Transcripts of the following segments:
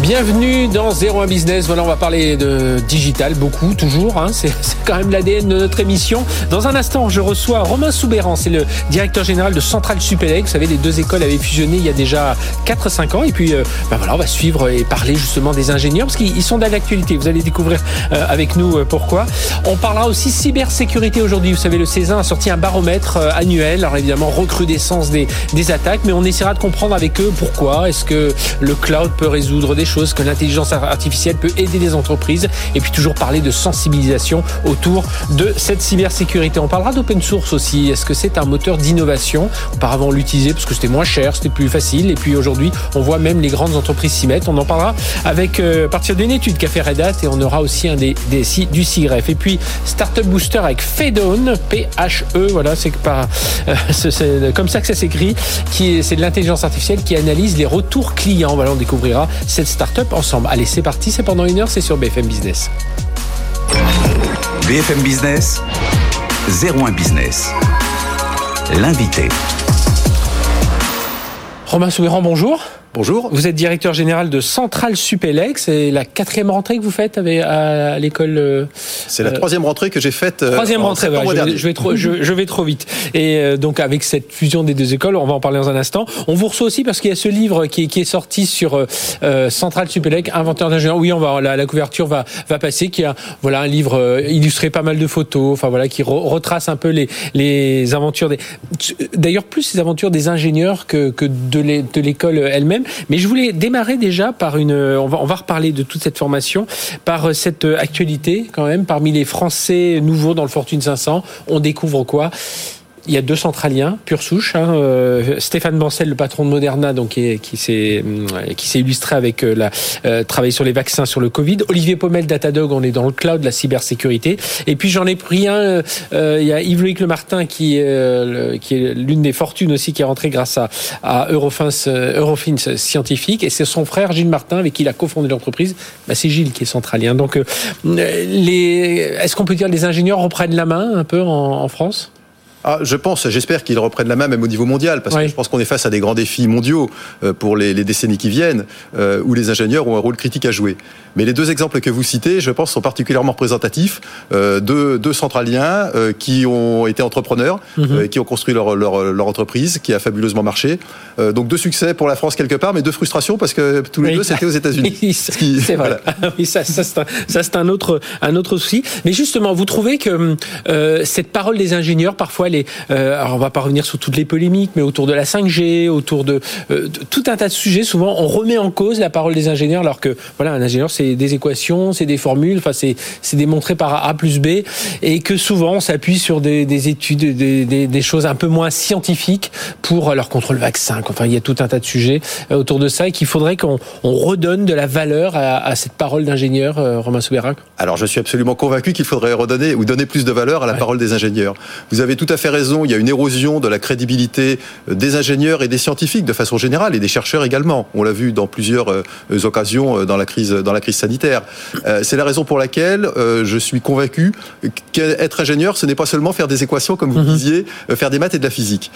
Bienvenue dans 01 Business. Voilà, on va parler de digital beaucoup, toujours. Hein. C'est quand même l'ADN de notre émission. Dans un instant, je reçois Romain Soubéran. C'est le directeur général de Centrale Supélec. Vous savez, les deux écoles avaient fusionné il y a déjà 4-5 ans. Et puis, euh, ben voilà, on va suivre et parler justement des ingénieurs parce qu'ils sont dans l'actualité. Vous allez découvrir euh, avec nous euh, pourquoi. On parlera aussi cybersécurité aujourd'hui. Vous savez, le César a sorti un baromètre annuel. Alors évidemment, recrudescence des, des attaques, mais on essaiera de comprendre avec eux pourquoi. Est-ce que le cloud peut résoudre des choses, que l'intelligence artificielle peut aider les entreprises, et puis toujours parler de sensibilisation autour de cette cybersécurité. On parlera d'open source aussi. Est-ce que c'est un moteur d'innovation? Auparavant, on l'utilisait parce que c'était moins cher, c'était plus facile, et puis aujourd'hui, on voit même les grandes entreprises s'y mettre. On en parlera avec euh, à partir d'une étude qu'a fait Red Hat, et on aura aussi un des, des du CIGREF. Et puis Startup Booster avec Fedon, P-H-E, voilà, c'est par euh, c'est comme ça que ça s'écrit, qui c'est de l'intelligence artificielle qui analyse les retours clients. Voilà, on découvrira cette startup ensemble. Allez, c'est parti, c'est pendant une heure, c'est sur BFM Business. BFM Business, 01 Business. L'invité. Romain Soubéran, bonjour. Bonjour. Vous êtes directeur général de Centrale Supélec. C'est la quatrième rentrée que vous faites à l'école. Euh, c'est la troisième rentrée que j'ai faite. Euh, troisième rentrée. je, je, vais trop, je, vais trop vite. Et euh, donc avec cette fusion des deux écoles, on va en parler dans un instant. On vous reçoit aussi parce qu'il y a ce livre qui est, qui est sorti sur euh, Centrale Supélec, inventeur d'ingénieur. Oui, on va la, la, couverture va va passer. Qui a voilà un livre illustré, pas mal de photos. Enfin voilà, qui retrace un peu les les aventures des. D'ailleurs, plus les aventures des ingénieurs que que de l'école elle-même. Mais je voulais démarrer déjà par une, on va, on va reparler de toute cette formation, par cette actualité quand même, parmi les Français nouveaux dans le Fortune 500, on découvre quoi? Il y a deux centraliens, pure souche. Hein, euh, Stéphane Bancel, le patron de Moderna, donc qui, s'est euh, qui s'est illustré avec euh, la euh, travail sur les vaccins, sur le Covid. Olivier Pommel, Datadog, on est dans le cloud, la cybersécurité. Et puis j'en ai pris un. il y a Yves-Loïc Le Martin qui qui est l'une des fortunes aussi qui est rentrée grâce à, à Eurofins, Eurofins Scientifique. Et c'est son frère Gilles Martin avec qui il a cofondé l'entreprise. Bah, c'est Gilles qui est centralien. Donc les, est-ce qu'on peut dire les ingénieurs reprennent la main un peu en, en France? Ah, je pense, j'espère qu'ils reprennent la main même au niveau mondial, parce que je pense qu'on est face à des grands défis mondiaux euh, pour les, les décennies qui viennent, euh, où les ingénieurs ont un rôle critique à jouer. Mais les deux exemples que vous citez, je pense, sont particulièrement représentatifs euh, de deux centraliens euh, qui ont été entrepreneurs, mhm. euh, qui ont construit leur, leur, leur, entreprise, qui a fabuleusement marché. Donc deux succès pour la France quelque part, mais deux frustrations parce que tous les deux c'était aux États-Unis. c'est vrai. oui, ça, ça c'est un, un, autre un autre souci. Mais justement, vous trouvez que cette parole des ingénieurs, parfois, les, alors on va pas revenir sur toutes les polémiques, mais autour de la 5G, autour de, de tout un tas de sujets, souvent on remet en cause la parole des ingénieurs, alors que voilà, un ingénieur c'est c'est des équations, c'est des formules, enfin c'est démontré par A plus B, et que souvent on s'appuie sur des, études, des, choses un peu moins scientifiques pour leur contrôle vaccin. Enfin, il y a tout un tas de sujets euh, autour de ça et qu'il faudrait qu'on redonne de la valeur à, cette parole d'ingénieur, euh, Romain Souberac. Alors je suis absolument convaincu qu'il faudrait redonner ou donner plus de valeur à la parole des ingénieurs. Vous avez tout à fait raison, il y a une érosion de la crédibilité euh, des ingénieurs et des scientifiques de façon générale et des chercheurs également. On l'a vu dans plusieurs occasions dans la crise dans la crise sanitaire. Euh, c'est la raison pour laquelle euh, je suis convaincu qu'être ingénieur, ce n'est pas seulement faire des équations, comme vous mhm. disiez, euh, faire des maths et de la physique.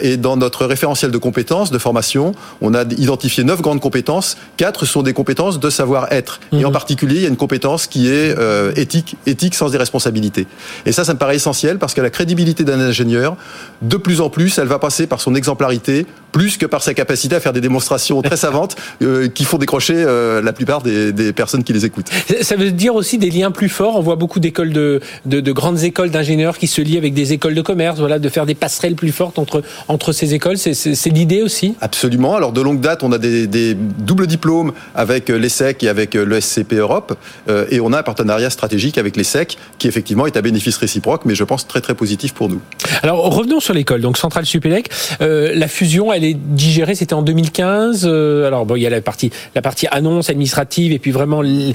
et dans notre référentiel de compétences, de formation, on a identifié neuf grandes compétences. Quatre sont des compétences de savoir-être. Et en mhm. particulier, il y a une compétence qui est éthique, éthique sans des responsabilités. Et ça, ça me paraît essentiel parce que la crédibilité d'un ingénieur, de plus en plus, elle va passer par son exemplarité, plus que par sa capacité à faire des démonstrations très savantes qui font décrocher la plupart des, des personnes qui les écoutent. Ça veut dire aussi des liens plus forts. On voit beaucoup d'écoles de, de, de, grandes écoles d'ingénieurs qui se lient avec des écoles de commerce, voilà, de faire des passerelles plus fortes entre, entre ces écoles. C'est l'idée aussi Absolument. Alors de longue date, on a des, des doubles diplômes avec l'ESSEC et avec le SCP Europe. Euh, et on a un partenariat stratégique avec l'ESSEC qui effectivement est à bénéfice réciproque, mais je pense très très positif pour nous. Alors revenons sur l'école. Donc Centrale Supélec, euh, la fusion, elle est digérée, c'était en 2015. alors bon, il y a la partie, la partie annonce administrative et puis vraiment, les,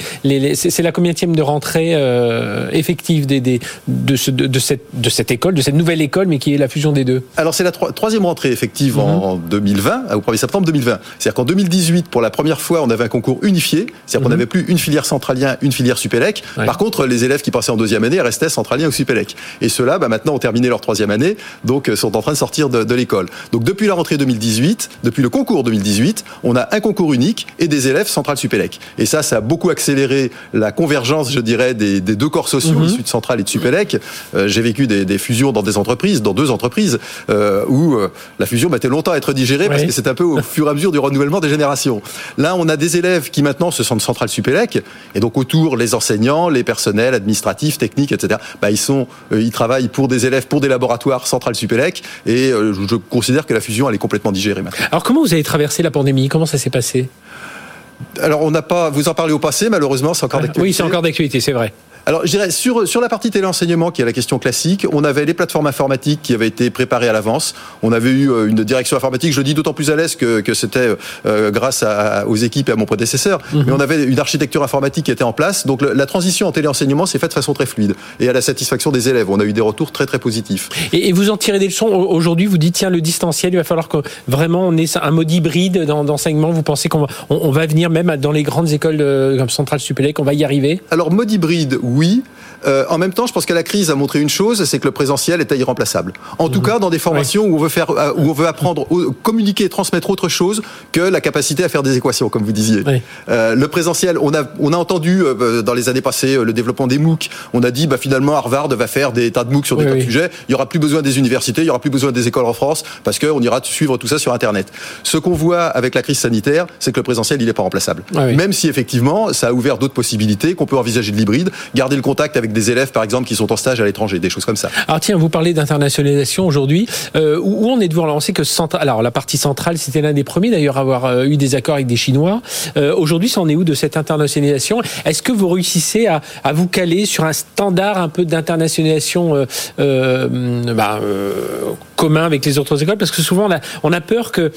c'est la combienième de rentrée effective des, des de, ce, de, cette, de cette école, de cette nouvelle école, mais qui est la fusion des deux Alors c'est la troisième rentrée effective en 2020, mhm. au 1er septembre 2020. C'est-à-dire qu'en 2018, pour la première fois, on avait un concours unifié, c'est-à-dire qu'on mhm. n'avait plus une filière centralien, une filière Supélec. Par contre, les élèves qui passaient en deuxième année restaient centraliens ou Supélec. Et ceux-là, bah, maintenant, ont terminé leur troisième année, donc euh, sont en train de sortir de, de l'école. Donc depuis la rentrée 2018, depuis le concours 2018, on a un concours unique et des élèves central Supélec. Et ça, ça a beaucoup accéléré la convergence, je dirais, des, des deux corps sociaux mhm. issus de centrale et de Supélec. Euh, j'ai vécu des, des, fusions dans des entreprises, dans deux entreprises, euh, où euh, la fusion mettait longtemps à être digérée parce que c'est un peu au fur et à mesure du renouvellement des générations. Là, on a des élèves qui maintenant se sentent centrale Supélec, et donc autour les enseignants, les personnels administratifs, techniques, etc. Bah, ils sont, ils travaillent pour des élèves, pour des laboratoires centrale Supélec, et je considère que la fusion elle est complètement maintenant. Alors comment vous avez traversé la pandémie? Comment ça s'est passé? Alors, on n'a pas. Vous en parlez au passé, malheureusement, c'est encore d'actualité. Oui, c'est encore d'actualité, c'est vrai. Alors, je dirais, sur, sur la partie téléenseignement, qui est la question classique, on avait les plateformes informatiques qui avaient été préparées à l'avance. On avait eu euh, une direction informatique, je le dis d'autant plus à l'aise que, que c'était euh, grâce à, aux équipes et à mon prédécesseur. Mhm. Mais on avait une architecture informatique qui était en place. Donc, la transition en téléenseignement s'est faite de façon très fluide et à la satisfaction des élèves. On a eu des retours très, très positifs. Et, et vous en tirez des leçons aujourd'hui Vous dites, tiens, le distanciel, il va falloir que vraiment on ait un mode hybride d'enseignement. Vous pensez qu'on va, on, va venir même dans les grandes écoles comme Centrale Supélec, on va y arriver? Alors, mode hybride, oui oui, euh, en même temps, je pense que la crise a montré une chose, c'est que le présentiel est irremplaçable. En tout mhm. cas, dans des formations où on veut faire, euh, où on veut apprendre, communiquer, transmettre autre chose que la capacité à faire des équations, comme vous disiez. Euh, le présentiel, on a, on a entendu euh, dans les années passées le développement des MOOC. On a dit, bah finalement, Harvard va faire des tas de MOOC sur des tas de sujets. Il y aura plus besoin des universités, il y aura plus besoin des écoles en France, parce qu'on ira suivre tout ça sur Internet. Ce qu'on voit avec la crise sanitaire, c'est que le présentiel, il n'est pas remplaçable. Même si effectivement, ça a ouvert d'autres possibilités, qu'on peut envisager de l'hybride, garder le contact avec des élèves, par exemple, qui sont en stage à l'étranger, des choses comme ça. Alors tiens, vous parlez d'internationalisation aujourd'hui. Euh, où on est de voir sait que alors la partie centrale, c'était l'un des premiers d'ailleurs à avoir euh, eu des accords avec des Chinois. Euh, aujourd'hui, ça en est où de cette internationalisation? Est-ce que vous réussissez à, à, vous caler sur un standard un peu d'internationalisation euh, euh bah, commun avec les autres écoles? Parce que souvent, on a, on a peur que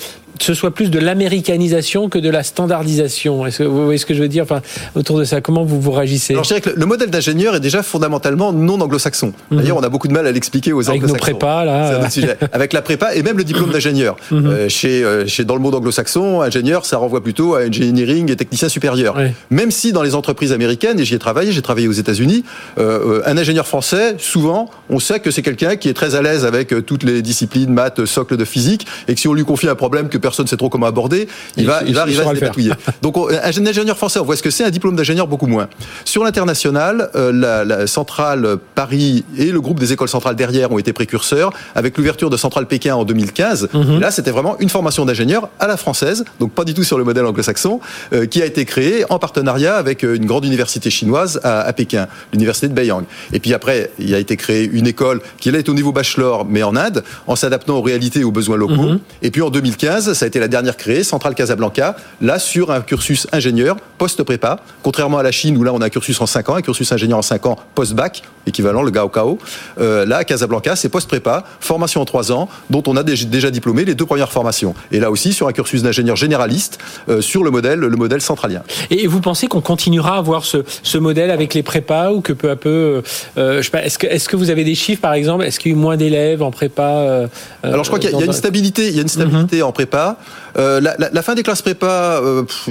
ce soit plus de l'américanisation que de la standardisation. Est-ce que vous voyez ce que je veux dire? Enfin, autour de ça Comment vous vous réagissez? Alors, je dirais que le modèle d'ingénieur est déjà fondamentalement non anglo-saxon. Mhm. D'ailleurs, on a beaucoup de mal à l'expliquer aux anglo-saxons. Avec nos prépas, là. C'est sujet. Avec la prépa et même le diplôme d'ingénieur. Mhm. euh, chez, euh, chez, dans le monde anglo-saxon, ingénieur, ça renvoie plutôt à engineering et technicien supérieur. Même si dans les entreprises américaines, et j'y ai travaillé, j'ai travaillé aux États-Unis, euh, un ingénieur français, souvent, on sait que c'est quelqu'un qui est très à l'aise avec toutes les disciplines, maths, socle de physique, et que si on lui confie un problème que personne ne sait trop comment aborder, il, va, il va arriver à se dépatouiller. Donc, un ingénieur français, on voit ce que c'est, un diplôme d'ingénieur beaucoup moins. Sur l'international, la, la centrale Paris et le groupe des écoles centrales derrière ont été précurseurs, avec l'ouverture de Centrale Pékin en 2015. Mhm. là, c'était vraiment une formation d'ingénieur à la française, donc pas du tout sur le modèle anglo-saxon, euh, qui a été créée en partenariat avec euh, une grande université chinoise à, Pékin, l'université de Beiyang. Et puis après, il a été créé une école qui là est au niveau bachelor, mais en Inde, en s'adaptant aux réalités et aux besoins locaux. Mhm. Et puis en 2015, ça a été la dernière créée, Centrale Casablanca, là sur un cursus ingénieur post-prépa, contrairement à la Chine où là on a un cursus en 5 ans, un cursus ingénieur en 5 ans post-bac, équivalent le Gaokao. Euh, là, à Casablanca, c'est post-prépa, formation en 3 ans, dont on a déjà diplômé les deux premières formations. Et là aussi, sur un cursus d'ingénieur généraliste, euh, sur le modèle, le modèle centralien. Et vous pensez qu'on continuera à avoir ce, ce, modèle avec les prépas ou que peu à peu, euh, euh je sais pas, est-ce que, est-ce que vous avez des chiffres par exemple Est-ce qu'il y a eu moins d'élèves en prépa Alors je crois qu'il y, a une stabilité, il y a une stabilité en prépa. La, la, la, fin des classes prépa,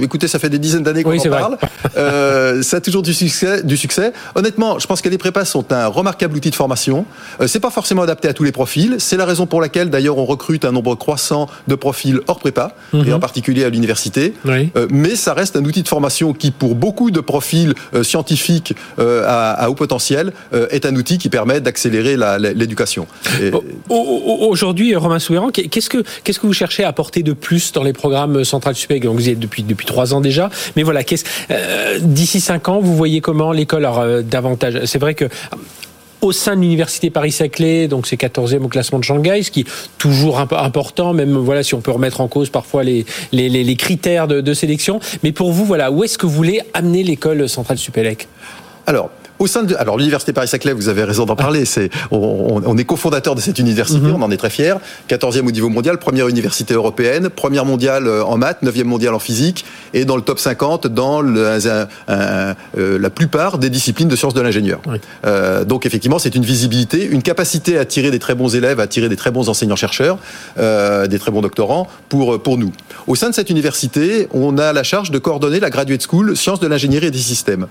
écoutez, ça fait des dizaines d'années qu'on en parle. Ça a toujours du succès, du succès. Honnêtement, je pense que les prépas sont un remarquable outil de formation. Euh, c'est pas forcément adapté à tous les profils. C'est la raison pour laquelle, d'ailleurs, on recrute un nombre croissant de profils hors prépa, et mhm. en particulier à l'université. Oui. Euh, mais ça reste un outil de formation qui, pour beaucoup de profils euh, scientifiques à, à, haut potentiel, est un outil qui permet d'accélérer l'éducation. Aujourd'hui, Romain Souverain, qu'est-ce que qu'est-ce que vous cherchez à apporter de plus dans les programmes Central Supé, donc vous y êtes depuis depuis trois ans déjà? Mais voilà, euh, d'ici cinq ans, vous voyez comment l'école aura davantage. C'est vrai que au sein de l'université Paris-Saclay, donc c'est 14e au classement de Shanghai, ce qui est toujours important, même si on peut remettre en cause parfois les critères de, de, sélection. Mais pour vous, voilà, où est-ce que vous voulez amener l'école centrale Supélec? Alors, Au sein de, alors l'université Paris-Saclay, vous avez raison d'en parler. C'est, on, est cofondateur de cette université, mhm. on en est très fier. 14e au niveau mondial, première université européenne, première mondiale euh, en maths, 9e mondiale en physique, et dans le top 50 dans euh, la plupart des disciplines de sciences de l'ingénieur. Euh, donc effectivement, c'est une visibilité, une capacité à attirer des très bons élèves, à attirer des très bons enseignants-chercheurs, des très bons doctorants pour pour nous. Au sein de cette université, on a la charge de coordonner la graduate school sciences de l'ingénierie et des systèmes.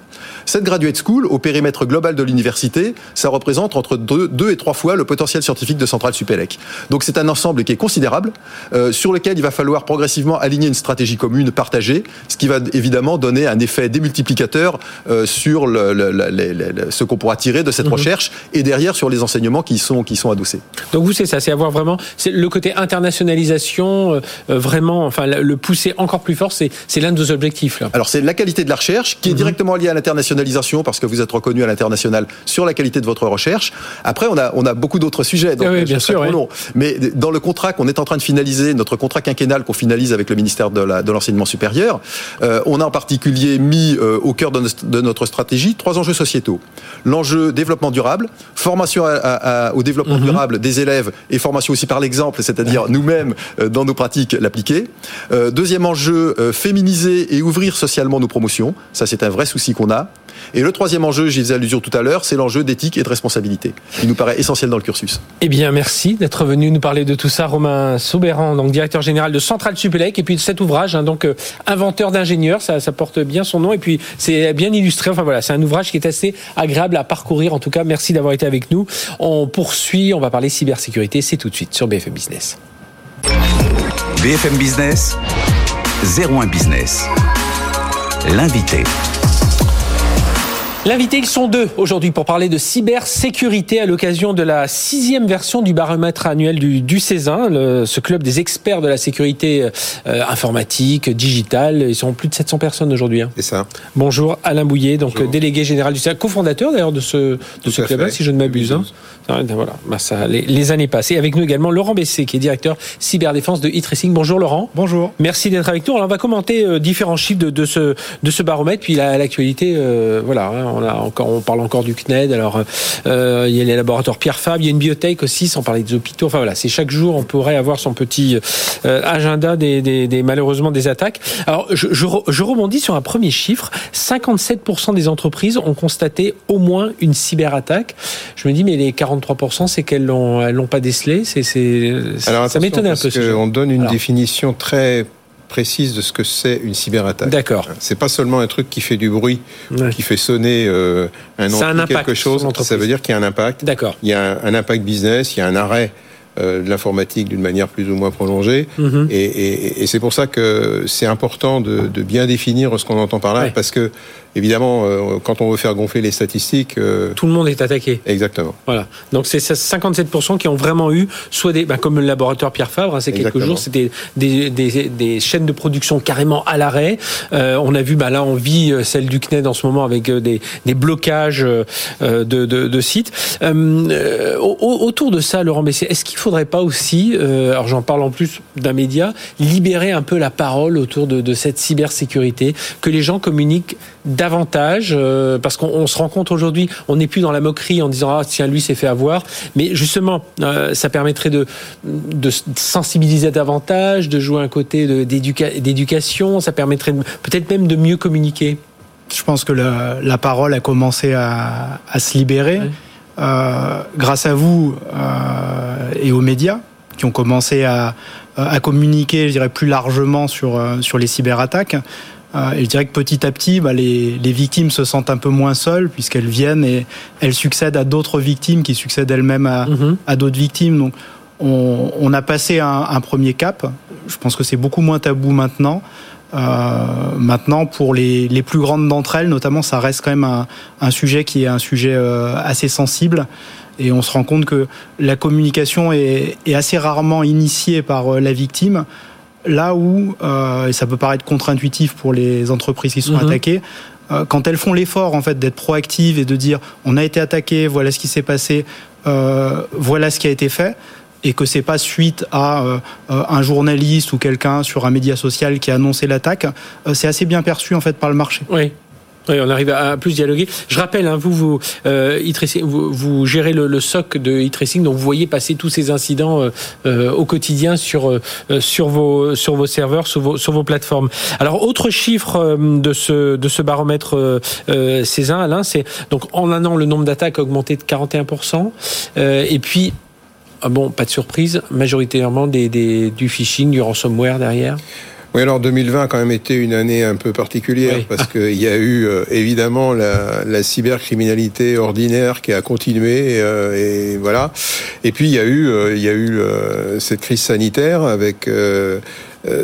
Cette graduate school, au périmètre global de l'université, ça représente entre deux, et trois fois le potentiel scientifique de Centrale Supélec. Donc c'est un ensemble qui est considérable, euh, sur lequel il va falloir progressivement aligner une stratégie commune partagée, ce qui va évidemment donner un effet démultiplicateur euh, sur le, ce qu'on pourra tirer de cette mhm. recherche et derrière sur les enseignements qui sont, qui sont adossés. Donc vous, c'est ça, c'est avoir vraiment le côté internationalisation, euh, vraiment, enfin le pousser encore plus fort, c'est l'un de vos objectifs. Là. Alors c'est la qualité de la recherche qui est mhm. directement liée à l'internationalisation parce que vous êtes reconnu à l'international sur la qualité de votre recherche. Après, on a, on a beaucoup d'autres sujets. Donc, oui, bien sûr. Mais dans le contrat qu'on est en train de finaliser, notre contrat quinquennal qu'on finalise avec le ministère de l'enseignement supérieur, euh, on a en particulier mis euh, au cœur de, notre stratégie trois enjeux sociétaux. L'enjeu développement durable, formation au développement mhm. durable des élèves et formation aussi par l'exemple, c'est-à-dire nous-mêmes euh, dans nos pratiques l'appliquer. deuxième enjeu, féminiser et ouvrir socialement nos promotions. Ça, c'est un vrai souci qu'on a. Et le troisième enjeu, j'y faisais allusion tout à l'heure, c'est l'enjeu d'éthique et de responsabilité, qui nous paraît essentiel dans le cursus. Eh bien, merci d'être venu nous parler de tout ça, Romain Soubéran, donc directeur général de Centrale Supélec, et puis de cet ouvrage, hein, donc euh, inventeur d'ingénieurs, ça, ça porte bien son nom, et puis c'est bien illustré. Enfin voilà, c'est un ouvrage qui est assez agréable à parcourir. En tout cas, merci d'avoir été avec nous. On poursuit, on va parler cybersécurité, c'est tout de suite sur BFM Business. BFM Business, 01 Business. L'invité. L'invité, ils sont deux aujourd'hui pour parler de cybersécurité à l'occasion de la sixième version du baromètre annuel du, du Césin, ce club des experts de la sécurité euh, informatique, digitale. Ils sont plus de 700 personnes aujourd'hui. Hein. C'est ça. Bonjour Alain Bouillet, donc délégué général du Césin, cofondateur d'ailleurs de ce, de ce club-là, si je ne m'abuse. Hein. Ben voilà, bah, ça, les, les, années passées. Avec nous également Laurent Bessé, qui est directeur cyberdéfense de e Bonjour Laurent. Bonjour. Merci d'être avec nous. Alors on va commenter euh, différents chiffres de, de, ce, de ce baromètre, puis l'actualité, euh, voilà. Hein, on, a encore, on parle encore du CNED. Alors, euh, il y a les laboratoires Pierre Fabre, il y a une biotech aussi, sans parler des hôpitaux. Enfin voilà, c'est chaque jour, on pourrait avoir son petit euh, agenda des, des, des, malheureusement des attaques. Alors, je, je, je rebondis sur un premier chiffre. 57% des entreprises ont constaté au moins une cyberattaque. Je me dis, mais les 43%, c'est qu'elles l'ont, elles l'ont pas décelé. C'est, c'est, ça m'étonne un peu. Parce qu'on donne une définition très précise de ce que c'est une cyberattaque. D'accord. C'est pas seulement un truc qui fait du bruit, qui fait sonner euh, un, un quelque chose. Ça veut dire qu'il y a un impact. D'accord. Il y a un, impact business, il y a un arrêt euh, de l'informatique d'une manière plus ou moins prolongée. Mhm. Et, c'est pour ça que c'est important de, bien définir ce qu'on entend par là, parce que évidemment, euh, quand on veut faire gonfler les statistiques... Euh, Tout le monde est attaqué. Exactement. Voilà. Donc c'est 57% qui ont vraiment eu, soit des, ben, comme le laboratoire Pierre Fabre, hein, c'est quelques jours, c'était des, des, des, chaînes de production carrément à l'arrêt. Euh, on a vu, ben, là on vit celle du CNED en ce moment avec des, des blocages de, de, de sites. autour de ça, Laurent Bessier, est-ce qu'il faudrait pas aussi, alors j'en parle en plus d'un média, libérer un peu la parole autour de, de cette cybersécurité, que les gens communiquent davantage euh, parce qu'on se rend compte aujourd'hui, on n'est plus dans la moquerie en disant ah tiens lui s'est fait avoir, mais justement euh, ça permettrait de, de sensibiliser davantage, de jouer un côté d'éducation, ça permettrait peut-être même de mieux communiquer. Je pense que la, la parole a commencé à, à se libérer euh, grâce à vous et aux médias qui ont commencé à, à communiquer, je dirais, plus largement sur, sur les cyberattaques. Euh, et je dirais que petit à petit, bah, les, les, victimes se sentent un peu moins seules puisqu'elles viennent et elles succèdent à d'autres victimes qui succèdent elles-mêmes à, mhm. à d'autres victimes. Donc, on, on a passé un, un, premier cap. Je pense que c'est beaucoup moins tabou maintenant. Euh, maintenant, pour les, les plus grandes d'entre elles, notamment, ça reste quand même un, un sujet qui est un sujet euh, assez sensible. Et on se rend compte que la communication est, est assez rarement initiée par euh, la victime là où, euh, et ça peut paraître contre-intuitif pour les entreprises qui sont mhm. attaquées, euh, quand elles font l'effort en fait d'être proactives et de dire on a été attaqué, voilà ce qui s'est passé, euh, voilà ce qui a été fait, et que c'est pas suite à euh, un journaliste ou quelqu'un sur un média social qui a annoncé l'attaque, euh, c'est assez bien perçu en fait par le marché. Oui. Oui, on arrive à plus dialoguer. Je rappelle, hein, vous, vous, euh, vous, vous, gérez le, le, SOC de e-tracing, donc vous voyez passer tous ces incidents euh, euh au quotidien sur, euh, sur, vos, sur vos serveurs, sur vos, sur vos plateformes. Alors, autre chiffre euh, de ce, de ce baromètre euh, Alain, c'est donc en un an, le nombre d'attaques a augmenté de 41%. et puis, ah bon, pas de surprise, majoritairement des, des, du phishing, du ransomware derrière? Oui, alors 2020 a quand même été une année un peu particulière parce qu'il y a eu euh, évidemment la, la, cybercriminalité ordinaire qui a continué euh, et voilà. Et puis il y a eu, euh, il y a eu cette crise sanitaire avec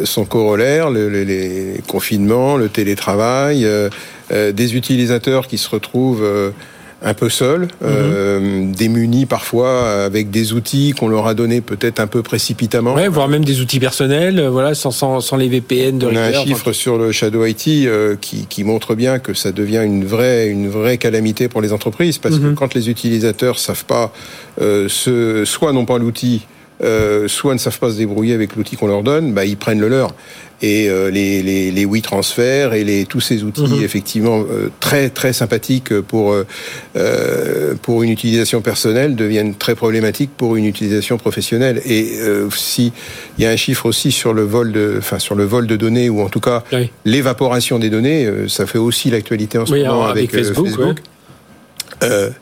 son corollaire, les, les, confinements, le télétravail, des utilisateurs qui se retrouvent un peu seuls, euh, démunis parfois avec des outils qu'on leur a donnés peut-être un peu précipitamment. Ouais, voire même des outils personnels, euh, voilà, sans, sans, sans les VPN de On a un chiffre sur le Shadow IT euh, qui, qui, montre bien que ça devient une vraie, une vraie calamité pour les entreprises parce que mhm. quand les utilisateurs savent pas, euh, ce, soit n'ont pas l'outil, euh, soit ne savent pas se débrouiller avec l'outil qu'on leur donne, bah, ils prennent le leur et euh, les, les, les WeTransfer et les, tous ces outils mhm. effectivement euh, très très sympathiques pour pour une utilisation personnelle deviennent très problématiques pour une utilisation professionnelle. Et si il y a un chiffre aussi sur le vol de, enfin sur le vol de données ou en tout cas l'évaporation des données, ça fait aussi l'actualité en ce moment avec, Facebook. Facebook.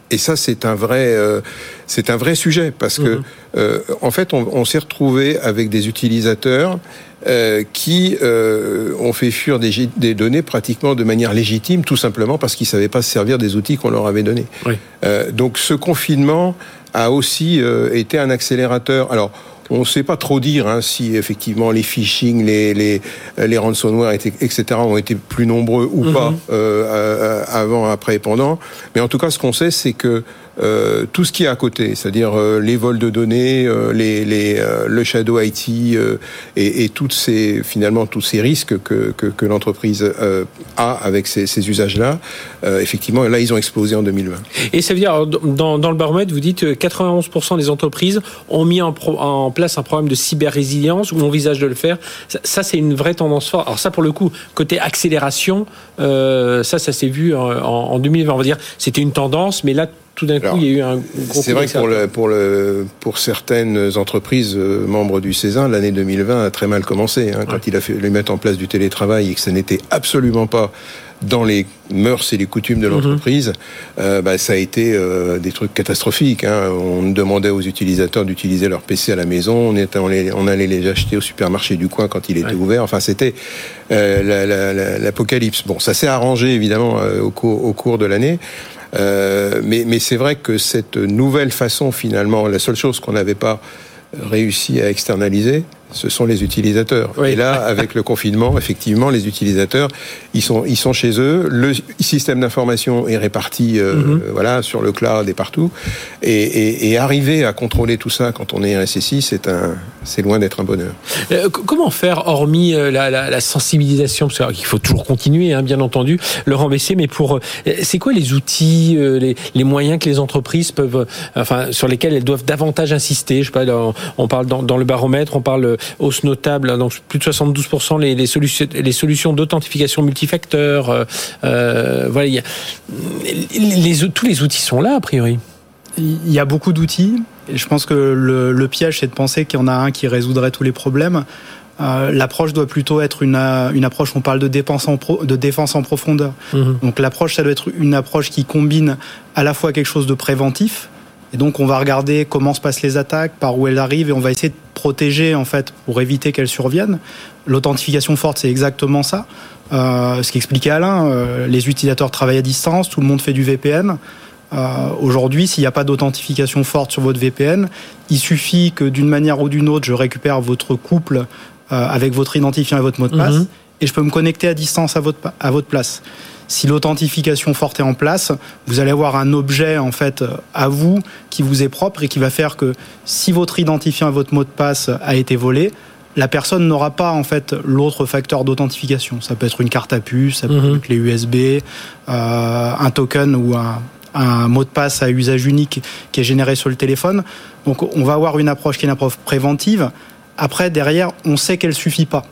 Et ça, c'est un vrai, euh, c'est un vrai sujet parce que, mhm. euh, en fait, on, on s'est retrouvé avec des utilisateurs euh, qui euh, ont fait fuir des, des, données pratiquement de manière légitime, tout simplement parce qu'ils savaient pas se servir des outils qu'on leur avait donnés. Oui. donc, ce confinement a aussi été un accélérateur. Alors on ne sait pas trop dire hein, si effectivement les phishing, les, les, les ransomware, etc. ont été plus nombreux ou pas mhm. euh, avant, après et pendant. Mais en tout cas, ce qu'on sait, c'est que euh, tout ce qui est à côté, c'est-à-dire euh, les vols de données, euh, le shadow IT et, toutes ces finalement tous ces risques que, que, que l'entreprise a avec ces, usages-là, effectivement, là ils ont explosé en 2020. Et ça veut dire dans, le baromètre, vous dites 91% des entreprises ont mis en, place un programme de cyber-résilience ou envisagent de le faire. Ça, ça c'est une vraie tendance forte. Alors ça, pour le coup, côté accélération, ça, ça s'est vu en, en 2020. On va dire, c'était une tendance, mais là tout d'un coup, il y a eu un gros C'est vrai que pour, le, pour, le, pour certaines entreprises euh, membres du Césin, l'année 2020 a très mal commencé. Hein, quand il a fait les mettre en place du télétravail et que ce n'était absolument pas dans les mœurs et les coutumes de mhm. l'entreprise, euh, bah, ça a été euh, des trucs catastrophiques. Hein. On demandait aux utilisateurs d'utiliser leur PC à la maison, on, était, on, les, on, allait les acheter au supermarché du coin quand il était ouvert. Enfin, c'était euh, l'apocalypse. Bon, ça s'est arrangé évidemment euh, au, cours, au cours de l'année. Euh, mais, mais c'est vrai que cette nouvelle façon, finalement, la seule chose qu'on n'avait pas réussi à externaliser, ce sont les utilisateurs. Et là, avec le confinement, effectivement, les utilisateurs, ils sont, ils sont chez eux. Le système d'information est réparti, euh, mhm. voilà, sur le cloud et partout. Et, et, et, arriver à contrôler tout ça quand on est un SSI, c'est un, c'est loin d'être un bonheur. Euh, comment faire, hormis euh, la, la, la sensibilisation, parce qu'il faut toujours continuer, hein, bien entendu, Laurent Bessier, mais pour, euh, c'est quoi les outils, les, les, moyens que les entreprises peuvent, enfin, sur lesquels elles doivent davantage insister? Je sais pas, on parle dans, dans le baromètre, on parle hausse notable, donc plus de 72% les, les, solutions, les solutions d'authentification multifacteur. Euh, euh, voilà, y a, les, tous les outils sont là a priori. Il y a beaucoup d'outils. Et je pense que le, le piège, c'est de penser qu'il y en a un qui résoudrait tous les problèmes. Euh, l'approche doit plutôt être une, une approche, on parle de défense en, pro, de défense en profondeur. Mmh. Donc l'approche, ça doit être une approche qui combine à la fois quelque chose de préventif, et donc on va regarder comment se passent les attaques, par où elles arrivent, et on va essayer de protéger en fait pour éviter qu'elles surviennent. L'authentification forte, c'est exactement ça. Euh, ce qu'expliquait Alain, euh, les utilisateurs travaillent à distance, tout le monde fait du VPN. Euh, Aujourd'hui, s'il n'y a pas d'authentification forte sur votre VPN, il suffit que d'une manière ou d'une autre, je récupère votre couple avec votre identifiant et votre mot de passe, mm -hmm. et je peux me connecter à distance à votre, à votre place. Si l'authentification forte est en place, vous allez avoir un objet en fait à vous qui vous est propre et qui va faire que si votre identifiant et votre mot de passe a été volé, la personne n'aura pas en fait l'autre facteur d'authentification. Ça peut être une carte à puce, ça peut mmh. être clé USB, euh, un token ou un, un mot de passe à usage unique qui est généré sur le téléphone. Donc on va avoir une approche qui est une approche préventive. Après, derrière, on sait qu'elle suffit pas.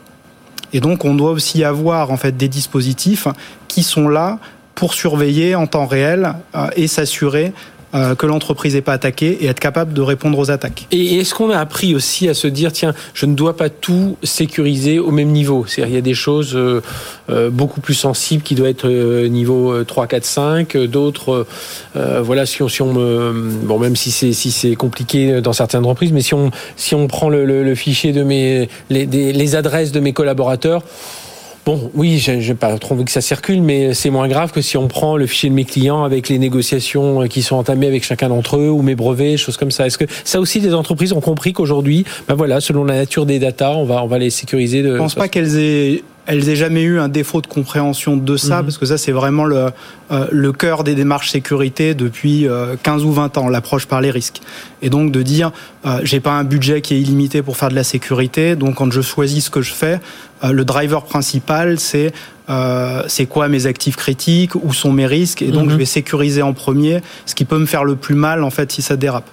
Et donc, on doit aussi avoir en fait des dispositifs qui sont là pour surveiller en temps réel et s'assurer euh, que l'entreprise n'est pas attaquée et être capable de répondre aux attaques. Et est-ce qu'on a appris aussi à se dire, tiens, je ne dois pas tout sécuriser au même niveau? C'est-à-dire, il y a des choses euh, euh, beaucoup plus sensibles qui doivent être niveau 3, 4, 5, d'autres, voilà, si on, si on bon, même si c'est si c'est compliqué dans certaines entreprises, mais si on si on prend le, fichier de mes les, les adresses de mes collaborateurs, Bon, oui, je n'ai pas trop envie que ça circule, mais c'est moins grave que si on prend le fichier de mes clients avec les négociations qui sont entamées avec chacun d'entre eux ou mes brevets, choses comme ça. Est-ce que ça aussi, les entreprises ont compris qu'aujourd'hui, ben voilà, selon la nature des datas, on va, on va les sécuriser. De... Je pense pas qu'elles aient elles aient jamais eu un défaut de compréhension de ça, mhm. parce que ça, c'est vraiment le, euh, le cœur des démarches sécurité depuis 15 euh, ou 20 ans, l'approche par les risques. Et donc de dire, euh, j'ai pas un budget qui est illimité pour faire de la sécurité, donc quand je choisis ce que je fais, euh, le driver principal, c'est c'est quoi mes actifs critiques, où sont mes risques, et donc mhm. je vais sécuriser en premier ce qui peut me faire le plus mal en fait si ça dérape.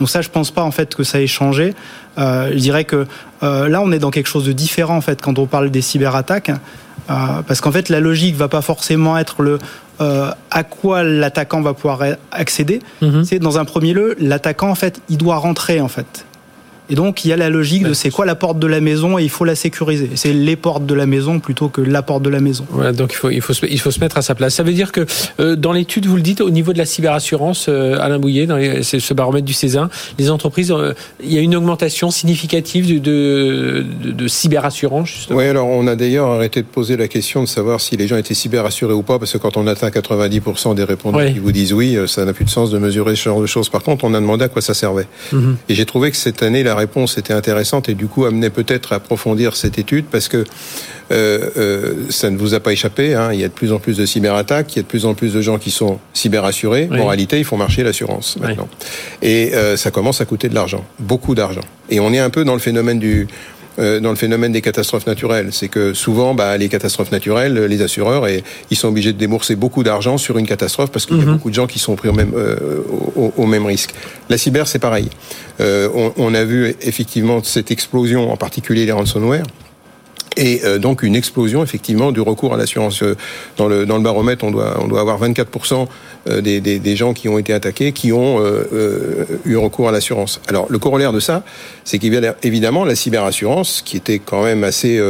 Donc ça, je pense pas en fait que ça ait changé. Euh, je dirais que euh, là, on est dans quelque chose de différent en fait quand on parle des cyberattaques, euh, parce qu'en fait, la logique va pas forcément être le euh, à quoi l'attaquant va pouvoir accéder. Mhm. C'est dans un premier lieu, l'attaquant en fait, il doit rentrer en fait. Et donc, il y a la logique de c'est quoi la porte de la maison et il faut la sécuriser. C'est les portes de la maison plutôt que la porte de la maison. Voilà, donc il faut, il faut, se, il faut se mettre à sa place. Ça veut dire que euh, dans l'étude, vous le dites, au niveau de la cyberassurance, euh, Alain Bouillet, dans ce baromètre du Césin, les entreprises, euh, il y a une augmentation significative de, de, de, cyberassurance, justement. Oui, alors on a d'ailleurs arrêté de poser la question de savoir si les gens étaient cyberassurés ou pas, parce que quand on atteint 90% des répondants qui vous disent oui, ça n'a plus de sens de mesurer ce genre de choses. Par contre, on a demandé à quoi ça servait. Mhm. Et j'ai trouvé que cette année, la réponse était intéressante et du coup amenait peut-être à approfondir cette étude parce que euh, euh, ça ne vous a pas échappé. Hein, il y a de plus en plus de cyberattaques, il y a de plus en plus de gens qui sont cyberassurés. En réalité, ils font marcher l'assurance maintenant. Et euh, ça commence à coûter de l'argent, beaucoup d'argent. Et on est un peu dans le phénomène du dans le phénomène des catastrophes naturelles. C'est que souvent, bah, les catastrophes naturelles, les assureurs, et, ils sont obligés de débourser beaucoup d'argent sur une catastrophe parce qu'il y a mhm. beaucoup de gens qui sont pris au même, euh, au, même risque. La cyber, c'est pareil. Euh, on, on, a vu effectivement cette explosion, en particulier les ransomware et euh, donc une explosion effectivement du recours à l'assurance. Euh, dans le, dans le baromètre, on doit, on doit avoir 24% euh, des, des, des, gens qui ont été attaqués qui ont eu recours à l'assurance. Alors le corollaire de ça, c'est qu'évidemment la cyberassurance, qui était quand même assez,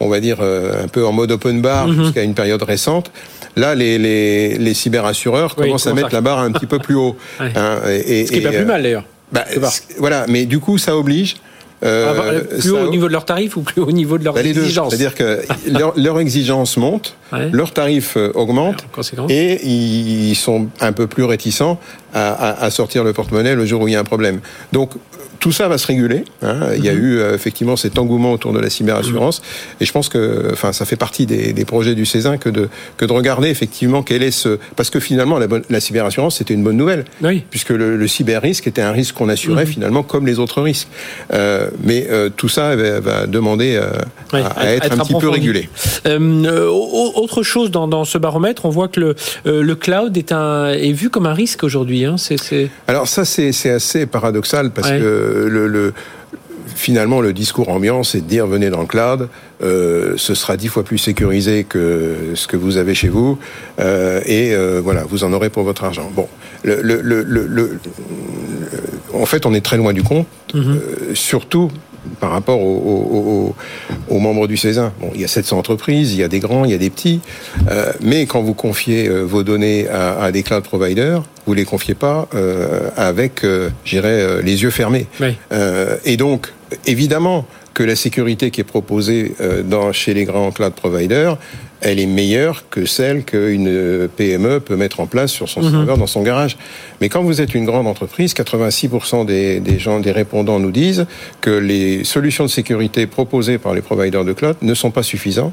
on va dire, un peu en mode open bar mhm. jusqu'à une période récente, Là, les, les, les cyberassureurs commencent à mettre la barre un petit peu plus haut. Hein, et, Ce qui est pas plus mal d'ailleurs. Bah, voilà, mais du coup, ça oblige euh, ah, bah, plus haut au niveau de leur tarif ou plus haut au niveau de leurs bah, exigences C'est-à-dire que leur, leur, exigence monte, leur tarif euh, augmente, et ils sont un peu plus réticents à, sortir le porte-monnaie le jour où il y a un problème. Donc tout ça va se réguler. Hein. Il y a mhm. eu euh, effectivement cet engouement autour de la cyberassurance, mhm. et je pense que, enfin, ça fait partie des, des projets du Césin que de que de regarder effectivement quel est ce, parce que finalement la, la cyberassurance c'était une bonne nouvelle, oui. puisque le, le cyber risque était un risque qu'on assurait mhm. finalement comme les autres risques. Euh, mais euh, tout ça va, va demander à, être, un petit peu régulé. Autre chose dans, dans, ce baromètre, on voit que le, le cloud est un est vu comme un risque aujourd'hui. Hein. Alors ça c'est assez paradoxal parce que le, finalement, le discours ambiant, c'est de dire venez dans le cloud, euh, ce sera dix fois plus sécurisé que ce que vous avez chez vous, euh, et euh, voilà, vous en aurez pour votre argent. Bon, le, le, le, en fait, on est très loin du compte, mhm. surtout par rapport aux, membres du Césin. Bon, il y a 700 entreprises, il y a des grands, il y a des petits, euh, mais quand vous confiez euh, vos données à, des cloud providers, vous les confiez pas euh, avec, euh, j'irais, les yeux fermés. et donc, évidemment, que la sécurité qui est proposée dans, chez les grands cloud providers, elle est meilleure que celle qu'une PME peut mettre en place sur son mhm. serveur dans son garage. Mais quand vous êtes une grande entreprise, 86% des, des, gens, des répondants nous disent que les solutions de sécurité proposées par les providers de cloud ne sont pas suffisantes.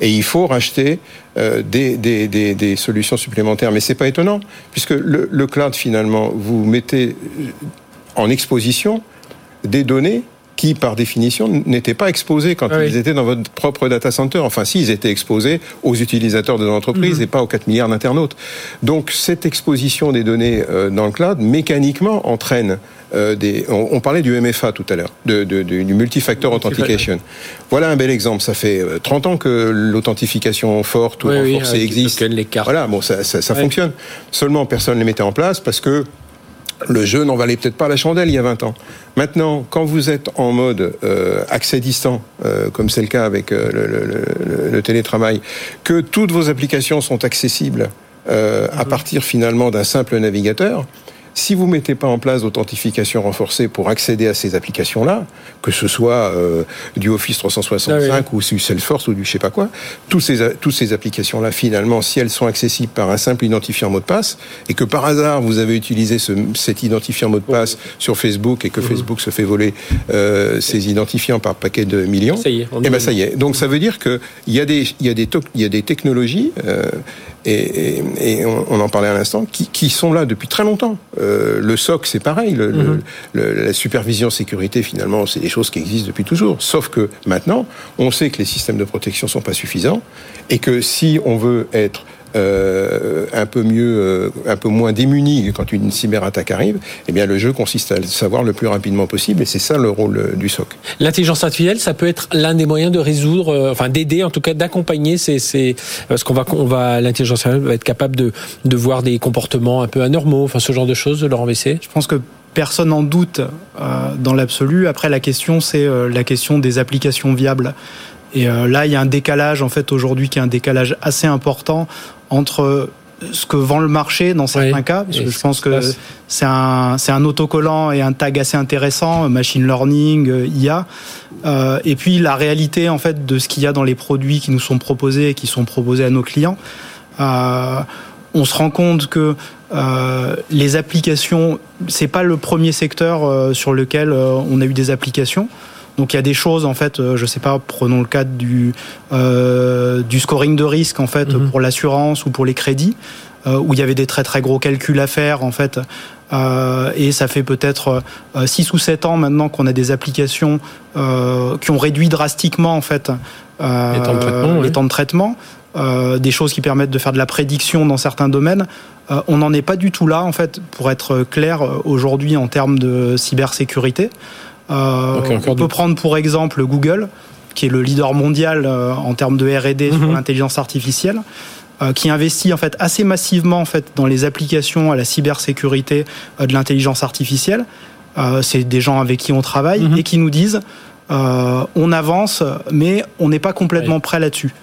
Et il faut racheter euh, des, des, des, des, solutions supplémentaires. Mais c'est pas étonnant, puisque le, le cloud, finalement, vous mettez en exposition des données qui, par définition, n'étaient pas exposés quand ah ils étaient dans votre propre data center. Enfin, si, ils étaient exposés aux utilisateurs de l'entreprise mhm. et pas aux 4 milliards d'internautes. Donc, cette exposition des données euh, dans le cloud, mécaniquement, entraîne des. On, parlait du MFA tout à l'heure, de, du multifactor authentication. Voilà un bel exemple. Ça fait 30 ans que l'authentification forte ou renforcée existe. Voilà, bon, ça, ça, fonctionne. Seulement, personne ne les mettait en place parce que le jeu n'en valait peut-être pas la chandelle il y a 20 ans. Maintenant, quand vous êtes en mode euh, accès distant, euh, comme c'est le cas avec euh, le, télétravail, que toutes vos applications sont accessibles à mhm. partir finalement d'un simple navigateur, si vous mettez pas en place d'authentification renforcée pour accéder à ces applications-là, que ce soit euh, du Office 365 ah ou du Salesforce ou du je sais pas quoi, tous ces, toutes ces applications-là, finalement, si elles sont accessibles par un simple identifiant mot de passe, et que par hasard vous avez utilisé ce, cet identifiant mot de passe sur Facebook et que mhm. Facebook se fait voler euh, ces identifiants par paquet de millions, ça y est, et eh ben ça y est. Donc ça veut dire que il y a des y a des y a des technologies euh, et, et, on, en parlait à l'instant, qui, qui, sont là depuis très longtemps. Euh, le SOC, c'est pareil. Le, mhm. le, la supervision sécurité, finalement, c'est des choses qui existent depuis toujours. Sauf que maintenant, on sait que les systèmes de protection sont pas suffisants et que si on veut être euh, un peu mieux, euh, un peu moins démuni quand une cyberattaque arrive, eh bien le jeu consiste à le savoir le plus rapidement possible et c'est ça le rôle euh, du SOC. L'intelligence artificielle, ça peut être l'un des moyens de résoudre, enfin d'aider en tout cas d'accompagner ces, ces, parce qu'on va, on va, l'intelligence artificielle va être capable de, de voir des comportements un peu anormaux, enfin ce genre de choses, Laurent WC. Je pense que personne n'en doute dans l'absolu. Après, la question, c'est la question des applications viables. Et là, il y a un décalage, en fait, aujourd'hui, qui est un décalage assez important entre ce que vend le marché dans certains cas, parce que je pense que c'est un, c'est un autocollant et un tag assez intéressant, machine learning, euh, IA, euh, et puis la réalité en fait de ce qu'il y a dans les produits qui nous sont proposés et qui sont proposés à nos clients. Euh, on se rend compte que euh, les applications, c'est pas le premier secteur euh, sur lequel euh, on a eu des applications. Donc il y a des choses en fait, euh, je sais pas, prenons le cadre du euh, du scoring de risque en fait mhm. pour l'assurance ou pour les crédits, euh, où il y avait des très très gros calculs à faire en fait. Euh, et ça fait peut-être 6 ou 7 ans maintenant qu'on a des applications qui ont réduit drastiquement en fait les temps de traitement. Temps de traitement. des choses qui permettent de faire de la prédiction dans certains domaines. on n'en est pas du tout là, en fait, pour être clair aujourd'hui en termes de cybersécurité. Euh, on peut prendre pour exemple Google, qui est le leader mondial euh, en termes de R&D sur mhm. l'intelligence artificielle euh, qui investit en fait assez massivement en fait dans les applications à la cybersécurité de l'intelligence artificielle. c'est des gens avec qui on travaille mhm. et qui nous disent on avance, mais on n'est pas complètement prêt là-dessus.